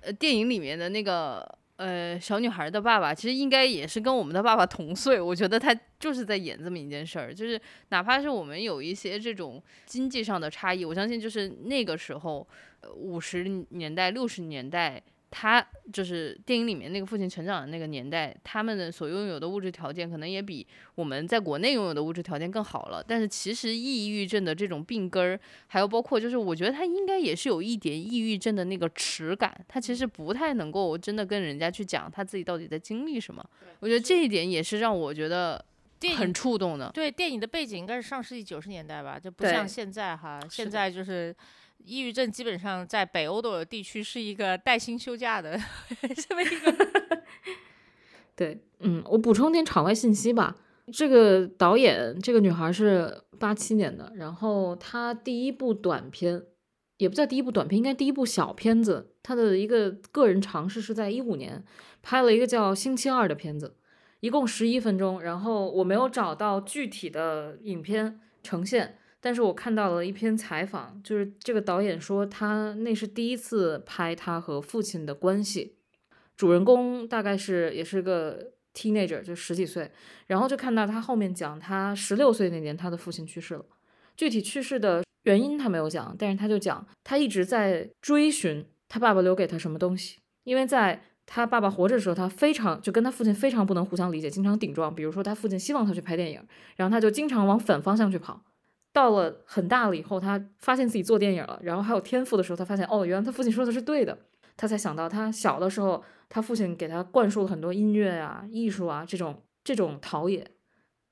呃，电影里面的那个呃小女孩的爸爸，其实应该也是跟我们的爸爸同岁。我觉得他就是在演这么一件事儿，就是哪怕是我们有一些这种经济上的差异，我相信就是那个时候，呃五十年代、六十年代。他就是电影里面那个父亲成长的那个年代，他们的所拥有的物质条件可能也比我们在国内拥有的物质条件更好了。但是其实抑郁症的这种病根儿，还有包括就是我觉得他应该也是有一点抑郁症的那个耻感，他其实不太能够真的跟人家去讲他自己到底在经历什么。我觉得这一点也是让我觉得很触动的。对电影的背景应该是上世纪九十年代吧，就不像现在哈，现在就是抑郁症基本上在北欧的地区是一个带薪休假的 这么一个。对，嗯，我补充点场外信息吧。这个导演，这个女孩是八七年的，然后她第一部短片，也不叫第一部短片，应该第一部小片子。她的一个个人尝试是在一五年拍了一个叫《星期二》的片子，一共十一分钟。然后我没有找到具体的影片呈现，但是我看到了一篇采访，就是这个导演说他那是第一次拍他和父亲的关系。主人公大概是也是个 teenager，就十几岁，然后就看到他后面讲他十六岁那年他的父亲去世了，具体去世的原因他没有讲，但是他就讲他一直在追寻他爸爸留给他什么东西，因为在他爸爸活着的时候，他非常就跟他父亲非常不能互相理解，经常顶撞。比如说，他父亲希望他去拍电影，然后他就经常往反方向去跑。到了很大了以后，他发现自己做电影了，然后还有天赋的时候，他发现哦，原来他父亲说的是对的。他才想到，他小的时候，他父亲给他灌输了很多音乐啊、艺术啊这种这种陶冶，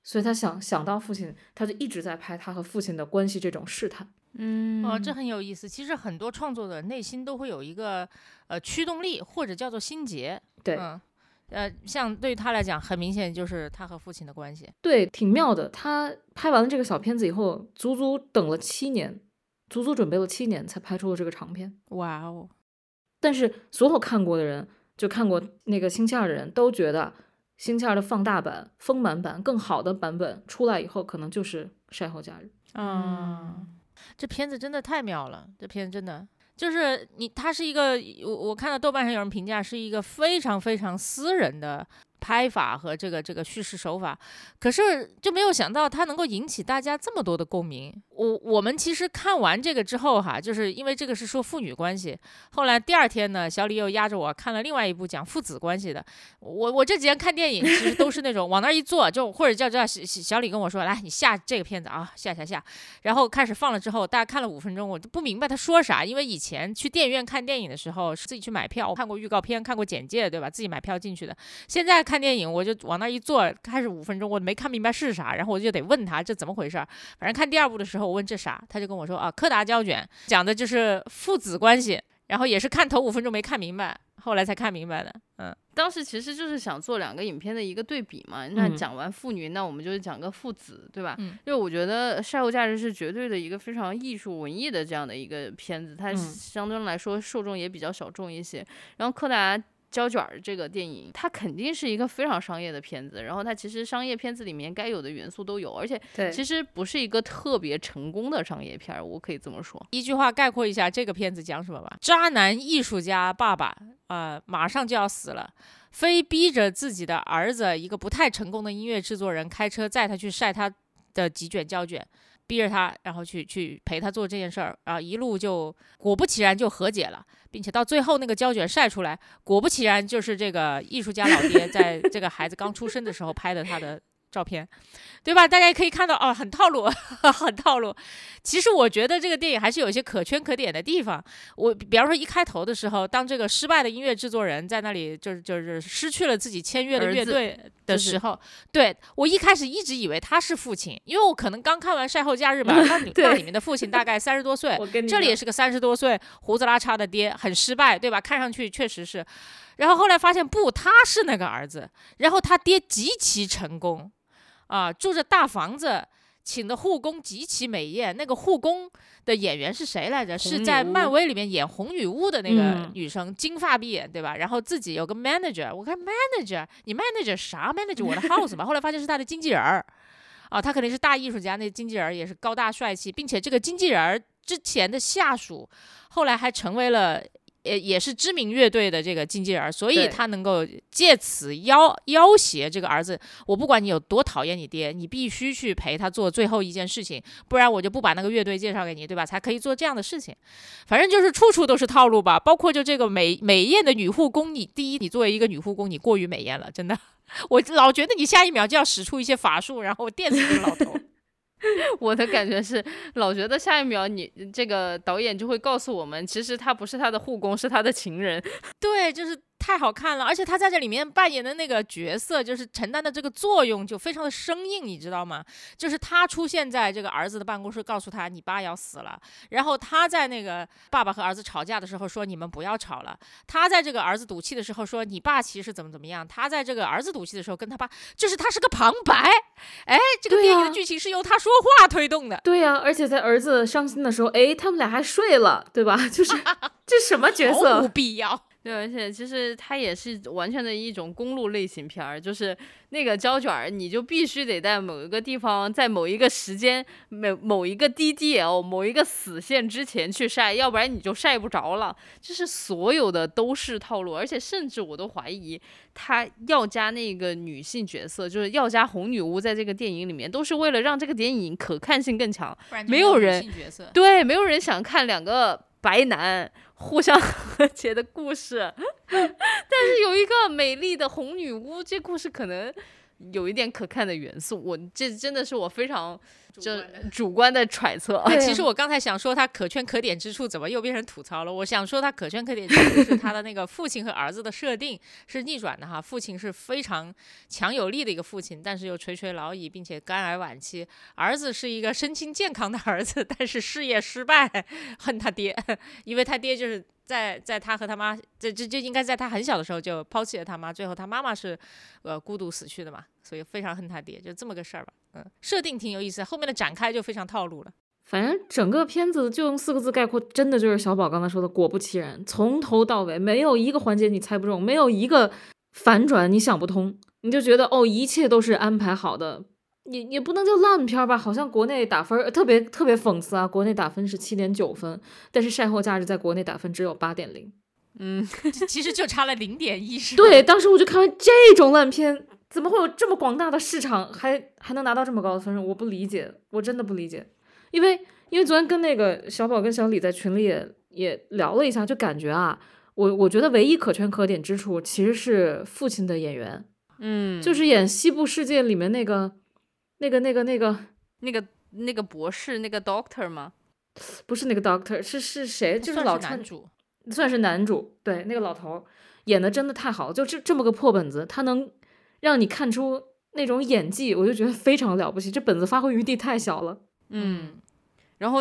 所以他想想到父亲，他就一直在拍他和父亲的关系这种试探。嗯哦，这很有意思。其实很多创作者内心都会有一个呃驱动力，或者叫做心结。对，嗯，呃，像对于他来讲，很明显就是他和父亲的关系。对，挺妙的。他拍完了这个小片子以后，足足等了七年，足足准备了七年才拍出了这个长片。哇哦！但是所有看过的人，就看过那个星期二的人都觉得，星期二的放大版、丰满版、更好的版本出来以后，可能就是晒后假日。嗯，这片子真的太妙了，这片子真的就是你，它是一个我我看到豆瓣上有人评价是一个非常非常私人的拍法和这个这个叙事手法，可是就没有想到它能够引起大家这么多的共鸣。我我们其实看完这个之后哈，就是因为这个是说父女关系，后来第二天呢，小李又压着我看了另外一部讲父子关系的。我我这几天看电影其实都是那种往那儿一坐，就或者叫叫小小李跟我说，来你下这个片子啊，下下下，然后开始放了之后，大家看了五分钟，我就不明白他说啥，因为以前去电影院看电影的时候是自己去买票，看过预告片，看过简介，对吧？自己买票进去的。现在看电影我就往那儿一坐，开始五分钟，我没看明白是啥，然后我就得问他这怎么回事儿。反正看第二部的时候，我问这啥，他就跟我说啊，柯达胶卷讲的就是父子关系，然后也是看头五分钟没看明白，后来才看明白的。嗯，当时其实就是想做两个影片的一个对比嘛。那嗯讲完父女，那我们就是讲个父子，对吧？嗯因为我觉得《晒后假日》是绝对的一个非常艺术文艺的这样的一个片子，它嗯相对来说受众也比较小众一些。然后柯达。胶卷儿这个电影，它肯定是一个非常商业的片子，然后它其实商业片子里面该有的元素都有，而且其实不是一个特别成功的商业片儿，我可以这么说。一句话概括一下这个片子讲什么吧：渣男艺术家爸爸啊、呃马上就要死了，非逼着自己的儿子，一个不太成功的音乐制作人，开车载他去晒他的几卷胶卷。逼着他，然后去去陪他做这件事儿然后，一路就果不其然就和解了，并且到最后那个胶卷晒出来，果不其然就是这个艺术家老爹在这个孩子刚出生的时候拍的他的照片，对吧？大家也可以看到哦，很套路，很套路。其实我觉得这个电影还是有一些可圈可点的地方。我比方说一开头的时候，当这个失败的音乐制作人在那里就是就是失去了自己签约的乐队的就是时候，对我一开始一直以为他是父亲，因为我可能刚看完《晒后假日》吧，那 那里面的父亲大概三十多岁，这里也是个三十多岁胡子拉碴的爹，很失败，对吧？看上去确实是。然后后来发现不，他是那个儿子，然后他爹极其成功，啊，住着大房子，请的护工极其美艳。那个护工的演员是谁来着？是在漫威里面演红女巫的那个嗯女生，金发碧眼，对吧？然后自己有个 manager，我看 manager，你 manager 啥 manager 我的 house 吧？后来发现是他的经纪人儿。啊，他肯定是大艺术家，那经纪人儿也是高大帅气，并且这个经纪人儿之前的下属，后来还成为了。呃，也是知名乐队的这个经纪人，所以他能够借此要要挟这个儿子，我不管你有多讨厌你爹，你必须去陪他做最后一件事情，不然我就不把那个乐队介绍给你，对吧？才可以做这样的事情。反正就是处处都是套路吧，包括就这个美美艳的女护工，你第一，你作为一个女护工，你过于美艳了，真的，我老觉得你下一秒就要使出一些法术，然后电死这个老头。我的感觉是，老觉得下一秒你这个导演就会告诉我们，其实他不是他的护工，是他的情人。对，就是太好看了，而且他在这里面扮演的那个角色，就是承担的这个作用就非常的生硬，你知道吗？就是他出现在这个儿子的办公室，告诉他你爸要死了，然后他在那个爸爸和儿子吵架的时候说你们不要吵了，他在这个儿子赌气的时候说你爸其实怎么怎么样，他在这个儿子赌气的时候跟他爸，就是他是个旁白，哎，这个电影的啊剧情是由他说话推动的。对呀、而且在儿子伤心的时候，哎，他们俩还睡了，对吧？就是这什么角毫无色？必要。对，而且其实它也是完全的一种公路类型片儿，就是那个胶卷儿，你就必须得在某一个地方，在某一个时间、某某一个 DDL、某一个死线之前去晒，要不然你就晒不着了。就是所有的都是套路，而且甚至我都怀疑他要加那个女性角色，就是要加红女巫在这个电影里面，都是为了让这个电影可看性更强。没有人。对，没有人想看两个白男互相 和解的故事，但是有一个美丽的红女巫，这故事可能有一点可看的元素。我这真的是我非常这主观的揣测。啊，其实我刚才想说他可圈可点之处，怎么又变成吐槽了？我想说他可圈可点之处是他的那个父亲和儿子的设定是逆转的哈。父亲是非常强有力的一个父亲，但是又垂垂老矣，并且肝癌晚期；儿子是一个身心健康的儿子，但是事业失败，恨他爹，因为他爹就是。在在他和他妈，这这这应该在他很小的时候就抛弃了他妈，最后他妈妈是，呃，孤独死去的嘛，所以非常恨他爹，就这么个事儿吧。嗯，设定挺有意思，后面的展开就非常套路了。反正整个片子就用四个字概括，真的就是小宝刚才说的，果不其然，从头到尾没有一个环节你猜不中，没有一个反转你想不通，你就觉得哦，一切都是安排好的。也也不能叫烂片吧，好像国内打分特别特别讽刺啊！国内打分是七点九分，但是晒后价值在国内打分只有八点零，嗯，其实就差了零点一。是对，当时我就看完这种烂片，怎么会有这么广大的市场，还还能拿到这么高的分数？我不理解，我真的不理解。因为因为昨天跟那个小宝跟小李在群里也也聊了一下，就感觉啊，我我觉得唯一可圈可点之处其实是父亲的演员，嗯，就是演《西部世界》里面那个。那个、那个、那个、那个、那个博士，那个 doctor 吗？不是那个 doctor，是是谁？就是老男主，算是男主。对，那个老头演的真的太好，就这这么个破本子，他能让你看出那种演技，我就觉得非常了不起。这本子发挥余地太小了。嗯，然后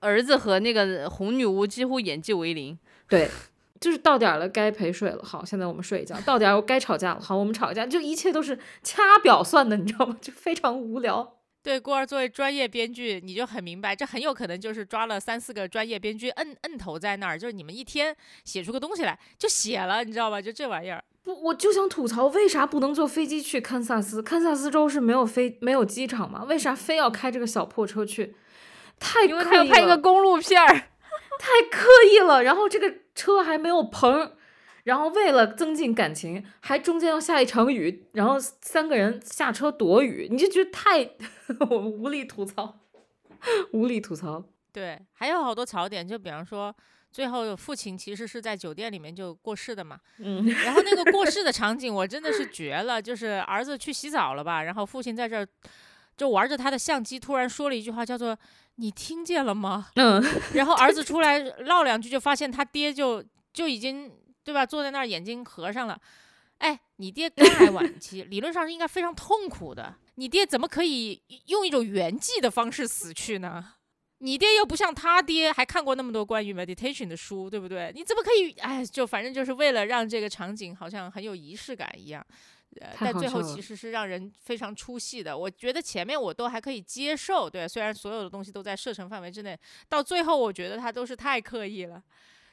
儿子和那个红女巫几乎演技为零。对，就是到点了，该陪睡了。好，现在我们睡一觉。到点儿该吵架了。好，我们吵架。就一切都是掐表算的，你知道吗？就非常无聊。对，郭儿作为专业编剧，你就很明白，这很有可能就是抓了三四个专业编剧摁摁头在那儿，就是你们一天写出个东西来就写了，你知道吧？就这玩意儿。不，我就想吐槽，为啥不能坐飞机去堪萨斯？堪萨斯州是没有飞没有机场吗？为啥非要开这个小破车去？太因为他要拍一个公路片儿，太了。然后这个车还没有棚。然后为了增进感情，还中间要下一场雨，然后三个人下车躲雨，你就觉得太 我无力吐槽，无力吐槽。对，还有好多槽点，就比方说最后父亲其实是在酒店里面就过世的嘛，嗯，然后那个过世的场景我真的是绝了，就是儿子去洗澡了吧，然后父亲在这儿就玩着他的相机，突然说了一句话，叫做“你听见了吗？”嗯，然后儿子出来唠两句，就发现他爹就就已经。对吧？坐在那儿，眼睛合上了。哎，你爹肝癌晚期，理论上是应该非常痛苦的。你爹怎么可以用一种圆寂的方式死去呢？你爹又不像他爹，还看过那么多关于 meditation 的书，对不对？你怎么可以？哎，就反正就是为了让这个场景好像很有仪式感一样。呃，但最后其实是让人非常出戏的。我觉得前面我都还可以接受，对，虽然所有的东西都在射程范围之内，到最后我觉得他都是太刻意了。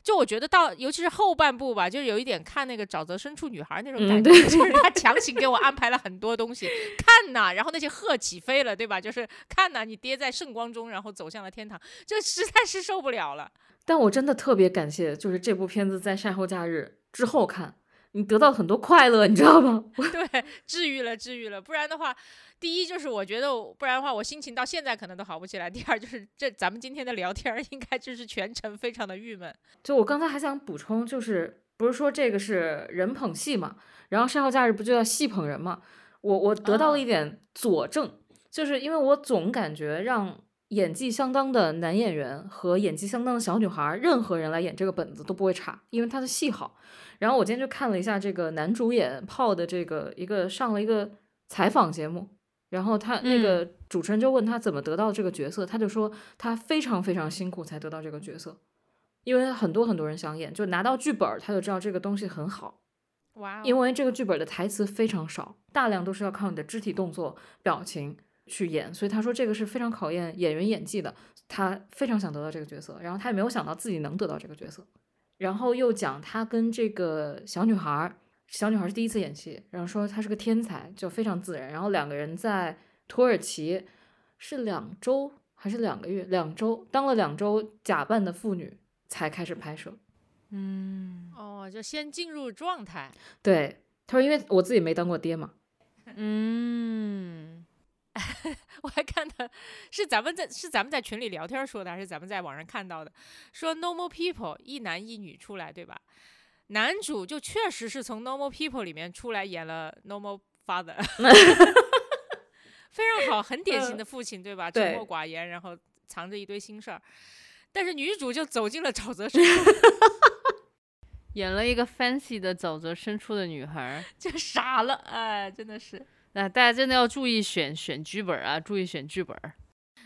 就我觉得到，尤其是后半部吧，就是有一点看那个沼泽深处女孩那种感觉，就是他强行给我安排了很多东西，看呐，然后那些鹤起飞了，对吧？就是看呐，你爹在圣光中，然后走向了天堂，这实在是受不了了。但我真的特别感谢，就是这部片子在晒后假日之后看。你得到很多快乐，你知道吗？对，治愈了，治愈了。不然的话，第一就是我觉得，不然的话，我心情到现在可能都好不起来。第二就是这咱们今天的聊天应该就是全程非常的郁闷。就我刚才还想补充，就是不是说这个是人捧戏嘛？然后晒后假日不就要戏捧人嘛？我我得到了一点佐证，就是因为我总感觉让演技相当的男演员和演技相当的小女孩，任何人来演这个本子都不会差，因为他的戏好。然后我今天就看了一下这个男主演泡的这个一个上了一个采访节目，然后他那个主持人就问他怎么得到这个角色，他就说他非常非常辛苦才得到这个角色，因为很多很多人想演，就拿到剧本他就知道这个东西很好，哇，因为这个剧本的台词非常少，大量都是要靠你的肢体动作、表情去演，所以他说这个是非常考验演员演技的，他非常想得到这个角色，然后他也没有想到自己能得到这个角色。然后又讲他跟这个小女孩，小女孩是第一次演戏，然后说她是个天才，就非常自然。然后两个人在土耳其是两周还是两个月？两周当了两周假扮的妇女才开始拍摄。嗯，哦，就先进入状态。对，他说因为我自己没当过爹嘛。嗯。我还看的是咱们在是咱们在群里聊天说的，还是咱们在网上看到的？说 Normal People 一男一女出来，对吧？男主就确实是从 Normal People 里面出来演了 Normal Father，非常好，很典型的父亲，对吧？沉默寡言，然后藏着一堆心事儿。但是女主就走进了沼泽深处，演了一个 fancy 的沼泽深处的女孩儿。就傻了，哎，真的是。那大家真的要注意选选剧本啊，注意选剧本儿。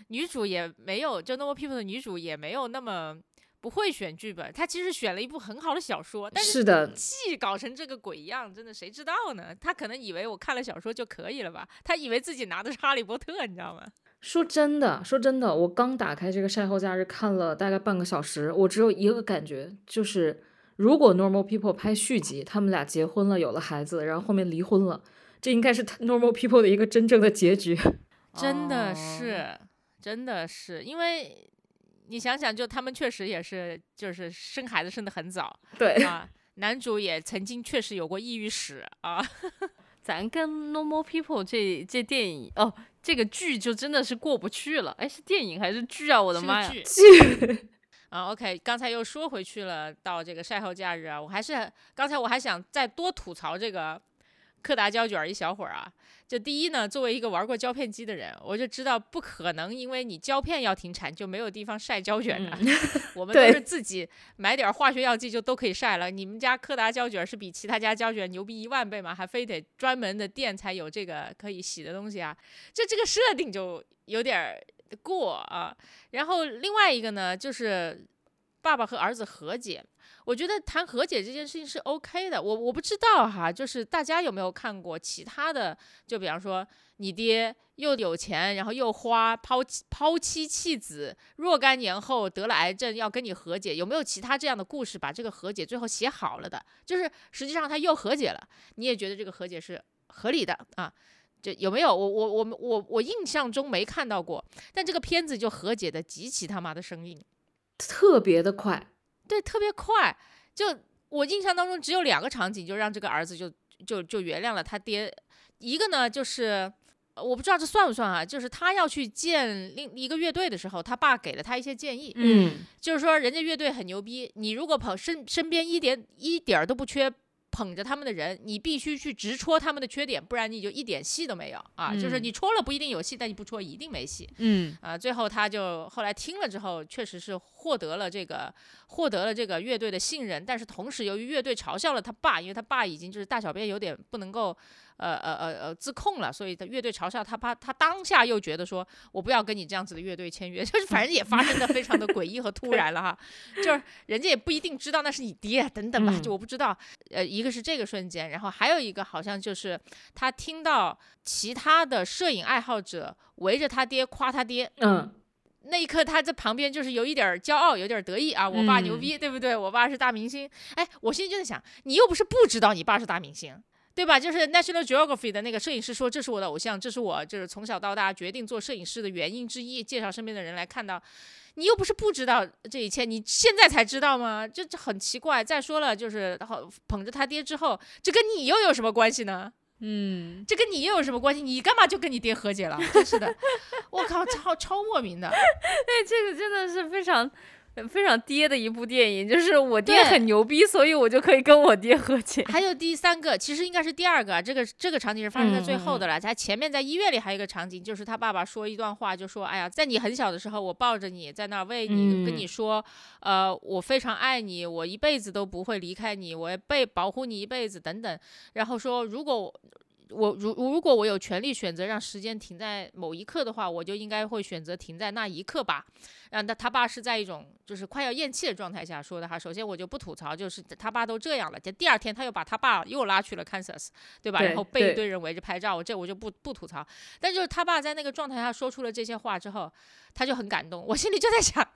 女主也没有，就 Normal People 的女主也没有那么不会选剧本，她其实选了一部很好的小说，但是是的，戏搞成这个鬼样，真的谁知道呢？她可能以为我看了小说就可以了吧？她以为自己拿的是哈利波特，你知道吗？说真的，说真的，我刚打开这个晒后假日看了大概半个小时，我只有一个感觉，就是如果 Normal People 拍续集，他们俩结婚了，有了孩子，然后后面离婚了，这应该是 Normal People 的一个真正的结局。真的哦是，真的是，因为你想想，就他们确实也是，就是生孩子生的很早 对，啊。男主也曾经确实有过抑郁史啊，咱跟 Normal People 这这电影哦，这个剧就真的是过不去了。哎，是电影还是剧啊？我我的妈呀！剧剧啊，OK，刚才又说回去了，到这个晒后假日啊，我还是刚才我还想再多吐槽这个柯达胶卷一小会儿啊。就第一呢，作为一个玩过胶片机的人，我就知道不可能因为你胶片要停产就没有地方晒胶卷的。我们 都是自己买点化学药剂就都可以晒了。你们家柯达胶卷是比其他家胶卷牛逼一万倍吗？还非得专门的店才有这个可以洗的东西啊？这这个设定就有点过啊。然后另外一个呢，就是爸爸和儿子和解。我觉得谈和解这件事情是 OK 的。我我不知道哈，就是大家有没有看过其他的？就比方说，你爹又有钱，然后又花，抛弃抛妻弃子，若干年后得了癌症，要跟你和解，有没有其他这样的故事把这个和解最后写好了的？就是实际上他又和解了，你也觉得这个和解是合理的啊？这有没有？我我我我我印象中没看到过，但这个片子就和解的极其他妈的生硬。特别的快，对，特别快。就我印象当中只有两个场景，就让这个儿子就就就原谅了他爹。一个呢，就是呃我不知道这算不算啊，就是他要去见另一个乐队的时候，他爸给了他一些建议，嗯，就是说人家乐队很牛逼，你如果跑身身边一点一点儿都不缺。捧着他们的人，你必须去直戳他们的缺点，不然你就一点戏都没有啊！就是嗯你戳了不一定有戏，但你不戳一定没戏。嗯啊，最后他就后来听了之后，确实是获得了这个获得了这个乐队的信任，但是同时由于乐队嘲笑了他爸，因为他爸已经就是大小便有点不能够呃呃呃呃自控了，所以他乐队嘲笑他怕，他当下又觉得说我不要跟你这样子的乐队签约，就是反正也发生的非常的诡异和突然了哈，就是人家也不一定知道那是你爹等等吧，嗯就我不知道，呃，一个是这个瞬间，然后还有一个好像就是他听到其他的摄影爱好者围着他爹夸他爹，嗯，那一刻他在旁边就是有一点骄傲，有点得意啊，我爸牛嗯逼，对不对？我爸是大明星。哎，我心里就在想，你又不是不知道你爸是大明星。对吧？就是 National Geography 的那个摄影师说，这是我的偶像，这是我就是从小到大决定做摄影师的原因之一。介绍身边的人来看到，你又不是不知道这一切，你现在才知道吗？这这很奇怪。再说了，就是好捧着他爹之后，这跟你又有什么关系呢？嗯，这跟你又有什么关系？你干嘛就跟你爹和解了？真是的，我靠，超超莫名的。哎，这个真的是非常。非常爹的一部电影，就是我爹很牛逼，所以我就可以跟我爹和解。还有第三个，其实应该是第二个啊，这个这个场景是发生在最后嗯的了。他前面在医院里还有一个场景，就是他爸爸说一段话，就说：“哎呀，在你很小的时候，我抱着你在那儿为你、跟嗯你说，呃，我非常爱你，我一辈子都不会离开你，我会被保护你一辈子等等。”然后说，如果我我如如果我有权利选择让时间停在某一刻的话，我就应该会选择停在那一刻吧。然后他他爸是在一种就是快要咽气的状态下说的哈。首先我就不吐槽，就是他爸都这样了，这第二天他又把他爸又拉去了 Kansas，对吧？对然后被一堆人围着拍照，我这我就不不吐槽。但就是他爸在那个状态下说出了这些话之后，他就很感动。我心里就在想，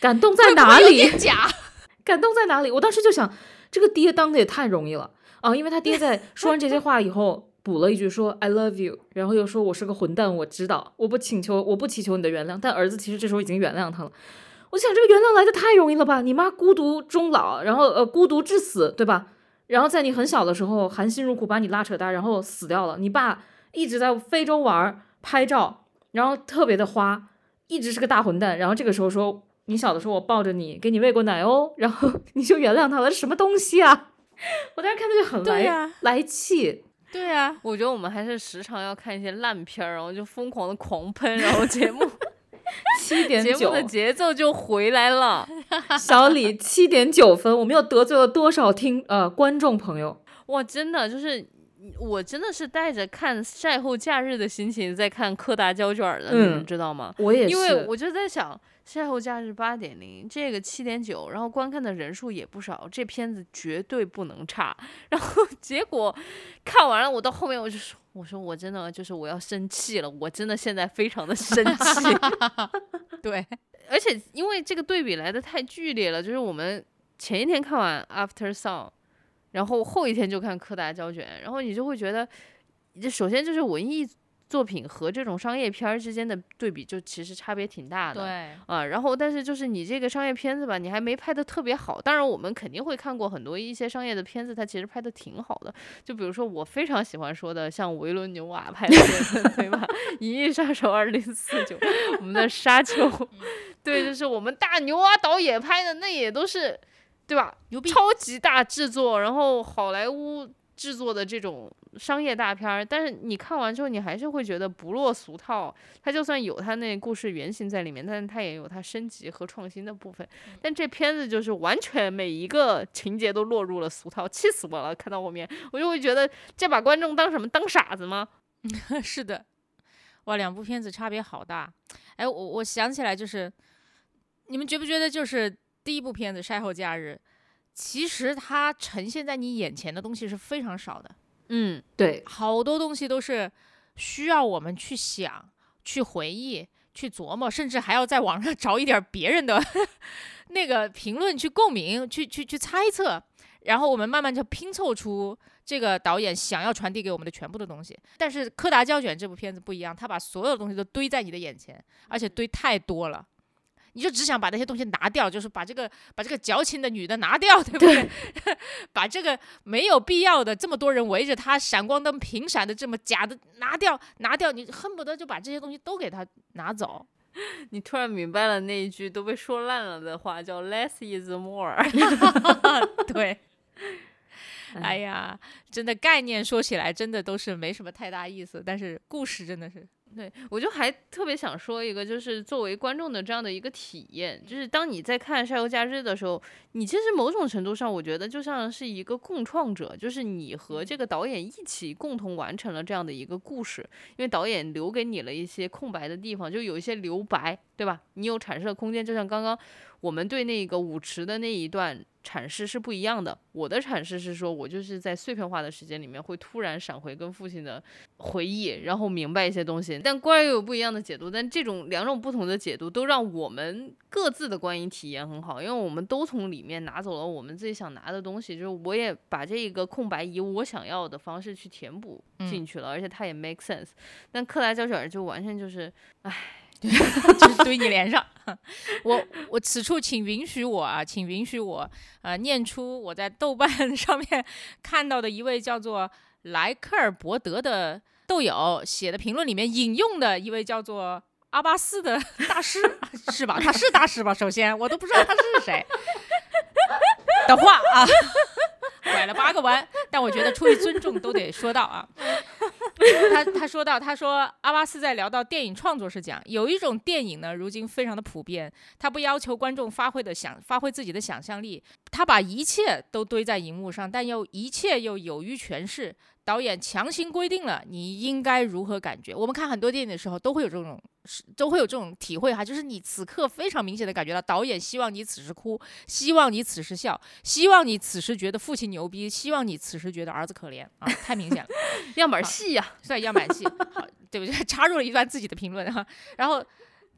感动在哪里？点假？感动在哪里？我当时就想，这个爹当的也太容易了啊！因为他爹在说完这些话以后，补了一句说 “I love you”，然后又说我是个混蛋，我知道，我不请求，我不祈求你的原谅。但儿子其实这时候已经原谅他了。我想这个原谅来的太容易了吧？你妈孤独终老，然后呃孤独致死，对吧？然后在你很小的时候含辛茹苦把你拉扯大，然后死掉了。你爸一直在非洲玩，拍照，然后特别的花，一直是个大混蛋。然后这个时候说你小的时候我抱着你，给你喂过奶哦，然后 你就原谅他了，什么东西啊？我当时看他就很来、对呀来气。对啊，我觉得我们还是时常要看一些烂片儿，然后就疯狂的狂喷，然后节目 七点九节目的，节奏就回来了。小李七点九分，我们又得罪了多少听呃观众朋友？哇，真的就是。我真的是带着看晒后假日的心情在看柯达胶卷儿的，你们嗯知道吗？我也是，因为我就在想，晒后假日八点零，这个七点九，然后观看的人数也不少，这片子绝对不能差。然后结果看完了，我到后面我就说，我说我真的就是我要生气了，我真的现在非常的生气。对，而且因为这个对比来的太剧烈了，就是我们前一天看完 After Song，然后后一天就看柯达胶卷，然后你就会觉得，这首先就是文艺作品和这种商业片儿之间的对比，就其实差别挺大的。对，啊，然后但是就是你这个商业片子吧，你还没拍的特别好。当然，我们肯定会看过很多一些商业的片子，它其实拍的挺好的。就比如说我非常喜欢说的，像维伦纽瓦拍的，对吧？《银翼杀手二零四九》，我们的沙丘，对，就是我们大牛蛙导演拍的，那也都是，对吧？牛逼，超级大制作，然后好莱坞制作的这种商业大片儿，但是你看完之后，你还是会觉得不落俗套。它就算有它那故事原型在里面，但是它也有它升级和创新的部分。但这片子就是完全每一个情节都落入了俗套，气死我了！看到后面，我就会觉得这把观众当什么？当傻子吗？是的，哇，两部片子差别好大。哎，我我想起来，就是你们觉不觉得，就是第一部片子《晒后假日》，其实它呈现在你眼前的东西是非常少的，嗯，对，好多东西都是需要我们去想、去回忆、去琢磨，甚至还要在网上 找一点儿别人的 那个评论去共鸣、去去去猜测，然后我们慢慢就拼凑出这个导演想要传递给我们的全部的东西。但是《柯达胶卷》这部片子不一样，他把所有的东西都堆在你的眼前，而且堆太多了。你就只想把那些东西拿掉，就是把这个把这个矫情的女的拿掉，对不对？把这个没有必要的这么多人围着她闪光灯频闪的这么假的拿掉，拿掉，你恨不得就把这些东西都给她拿走。你突然明白了那一句都被说烂了的话，叫 “less is more”。对，哎呀，真的概念说起来真的都是没什么太大意思，但是故事真的是，对，我就还特别想说一个，就是作为观众的这样的一个体验，就是当你在看《晒后假日》的时候，你其实某种程度上，我觉得就像是一个共创者，就是你和这个导演一起共同完成了这样的一个故事，因为导演留给你了一些空白的地方，就有一些留白，对吧？你有阐释的空间，就像刚刚我们对那个舞池的那一段阐释是不一样的。我的阐释是说，我就是在碎片化的时间里面会突然闪回跟父亲的回忆，然后明白一些东西。但观众有不一样的解读，但这种两种不同的解读都让我们各自的观影体验很好，因为我们都从里面拿走了我们自己想拿的东西。就是我也把这一个空白以我想要的方式去填补进去了，而且它也 make sense。但克莱胶卷就完全就是，就是堆你脸上。我我此处请允许我啊，请允许我呃念出我在豆瓣 上面看到的一位叫做莱克尔伯德的豆友写的评论里面引用的一位叫做阿巴斯的大师，是吧？他是大师吧？首先我都不知道他是谁的话啊。拐了八个弯，但我觉得出于尊重都得说到啊。他他说到，他说阿巴斯在聊到电影创作时讲，有一种电影呢，如今非常的普遍，他不要求观众发挥的想发挥自己的想象力，他把一切都堆在荧幕上，但又一切又有于诠释。导演强行规定了你应该如何感觉。我们看很多电影的时候都会有这种，都会有这种体会哈，就是你此刻非常明显的感觉到导演希望你此时哭，希望你此时笑，希望你此时觉得父亲牛逼，希望你此时觉得儿子可怜啊，太明显了。样板戏呀、算样板戏，好，对不对？插入了一段自己的评论哈。然后，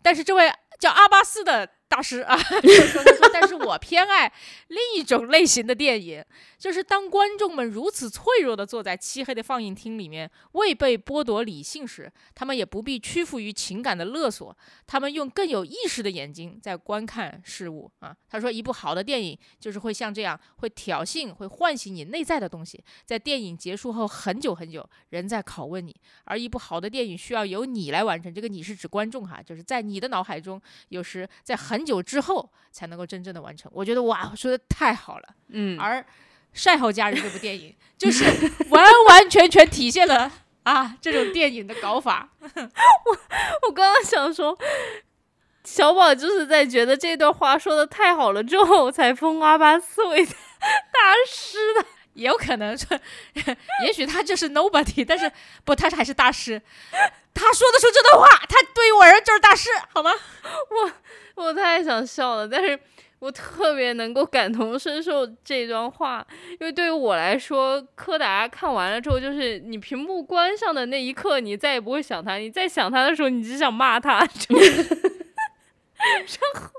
但是这位叫阿巴斯的导大师啊，但是我偏爱另一种类型的电影，就是当观众们如此脆弱的坐在漆黑的放映厅里面，未被剥夺理性时，他们也不必屈服于情感的勒索，他们用更有意识的眼睛在观看事物啊。他说，一部好的电影就是会像这样，会挑衅，会唤醒你内在的东西，在电影结束后很久很久，人在拷问你，而一部好的电影需要由你来完成，这个你是指观众哈，就是在你的脑海中，有时在很久之后才能够真正的完成。我觉得哇，说的太好了。嗯，而《晒后假日》这部电影，就是完完全全体现了啊这种电影的搞法。我我刚刚想说，小宝就是在觉得这段话说的太好了之后，才封阿巴斯为大师的。也有可能是，也许他就是 nobody，但是不，他还是大师。他说得出这段话，他对于我而言就是大师，好吗？我我太想笑了，但是我特别能够感同身受这段话，因为对于我来说，柯达看完了之后，就是你屏幕关上的那一刻，你再也不会想他；你再想他的时候，你只想骂他。然后，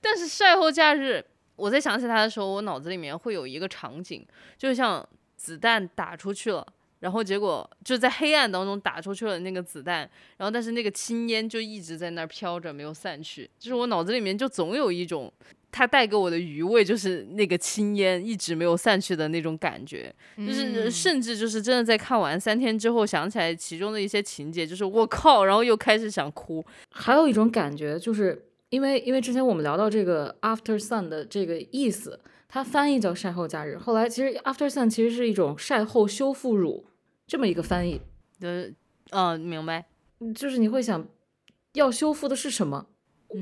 但是赛后假日，我在想起他的时候，我脑子里面会有一个场景，就像子弹打出去了。然后结果就在黑暗当中打出去了那个子弹，然后但是那个青烟就一直在那儿飘着，没有散去。就是我脑子里面就总有一种它带给我的余味，就是那个青烟一直没有散去的那种感觉。就是甚至就是真的在看完三天之后，想起来其中的一些情节，就是我靠，然后又开始想哭。还有一种感觉，就是因为因为之前我们聊到这个 after sun 的这个意思，它翻译叫晒后假日。后来其实 after sun 其实是一种晒后修复乳这么一个翻译，呃，嗯，明白。就是你会想要修复的是什么？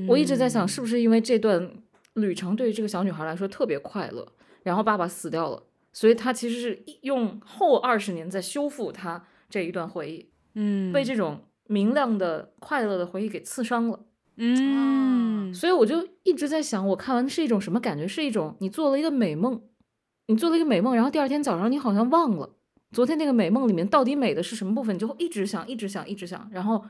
我一直在想，是不是因为这段旅程对于这个小女孩来说特别快乐，然后爸爸死掉了，所以她其实是用后二十年在修复她这一段回忆，嗯被这种明亮的快乐的回忆给刺伤了。嗯，所以我就一直在想，我看完是一种什么感觉？是一种你做了一个美梦，你做了一个美梦，然后第二天早上你好像忘了昨天那个美梦里面到底美的是什么部分，你就会一直想，一直想，一直想，然后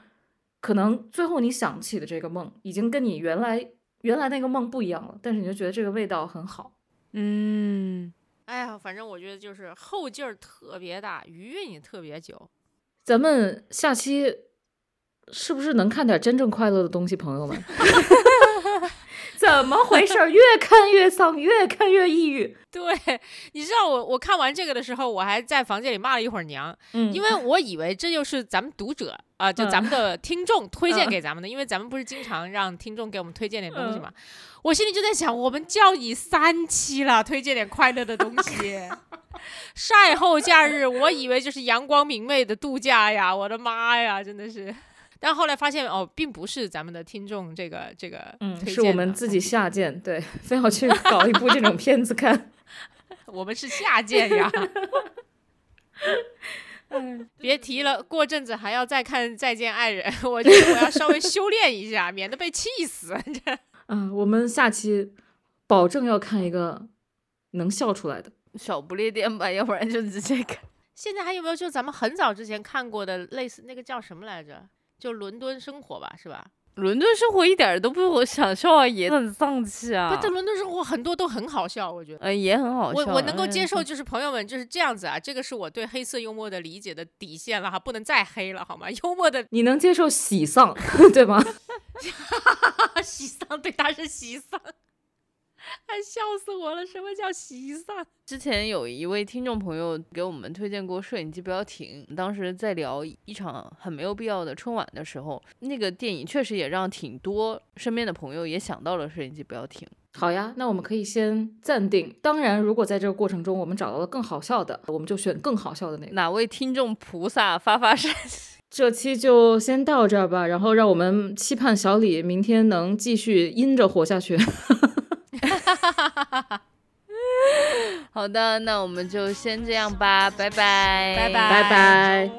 可能最后你想起的这个梦已经跟你原来原来那个梦不一样了，但是你就觉得这个味道很好。嗯，哎呀，反正我觉得就是后劲儿特别大，余韵也特别久。咱们下期是不是能看点真正快乐的东西，朋友们？怎么回事儿？越看越丧，越看越抑郁。对，你知道我我看完这个的时候，我还在房间里骂了一会儿娘，嗯因为我以为这就是咱们读者啊、就咱们的 听众推荐嗯给咱们的，因为咱们不是经常让听众给我们推荐点东西嗯嘛。我心里就在想，我们叫你三期了，推荐点快乐的东西。晒后假日，我以为就是阳光明媚的度假呀，我的妈呀，真的是。但后来发现哦，并不是咱们的听众这个这个嗯，是我们自己下贱，对，非要去搞一部这种片子看。我们是下贱呀。别提了，过阵子还要再看《再见爱人》，我觉得我要稍微修炼一下，免得被气死。这 嗯，我们下期保证要看一个能笑出来的。小不列颠吧，要不然就直接看。现在还有没有就咱们很早之前看过的类似那个叫什么来着？就伦敦生活吧，是吧？伦敦生活一点儿都不想笑啊，也很丧气啊。不，但伦敦生活很多都很好笑，我觉得。嗯，也很好笑。我我能够接嗯受，就是朋友们就是这样子啊，这个是我对黑色幽默的理解的底线了哈，不能再黑了好吗？幽默的你能接受喜丧，对吗？喜丧，对，他是喜丧，哎，笑死我了！什么叫喜丧？之前有一位听众朋友给我们推荐过《摄影机不要停》，当时在聊一场很没有必要的春晚的时候，那个电影确实也让挺多身边的朋友也想到了《摄影机不要停》。好呀，那我们可以先暂定。当然，如果在这个过程中我们找到了更好笑的，我们就选更好笑的那个。哪位听众菩萨发发善心？这期就先到这儿吧，然后让我们期盼小李明天能继续阴着活下去。好的，那我们就先这样吧，拜拜，拜拜。拜拜。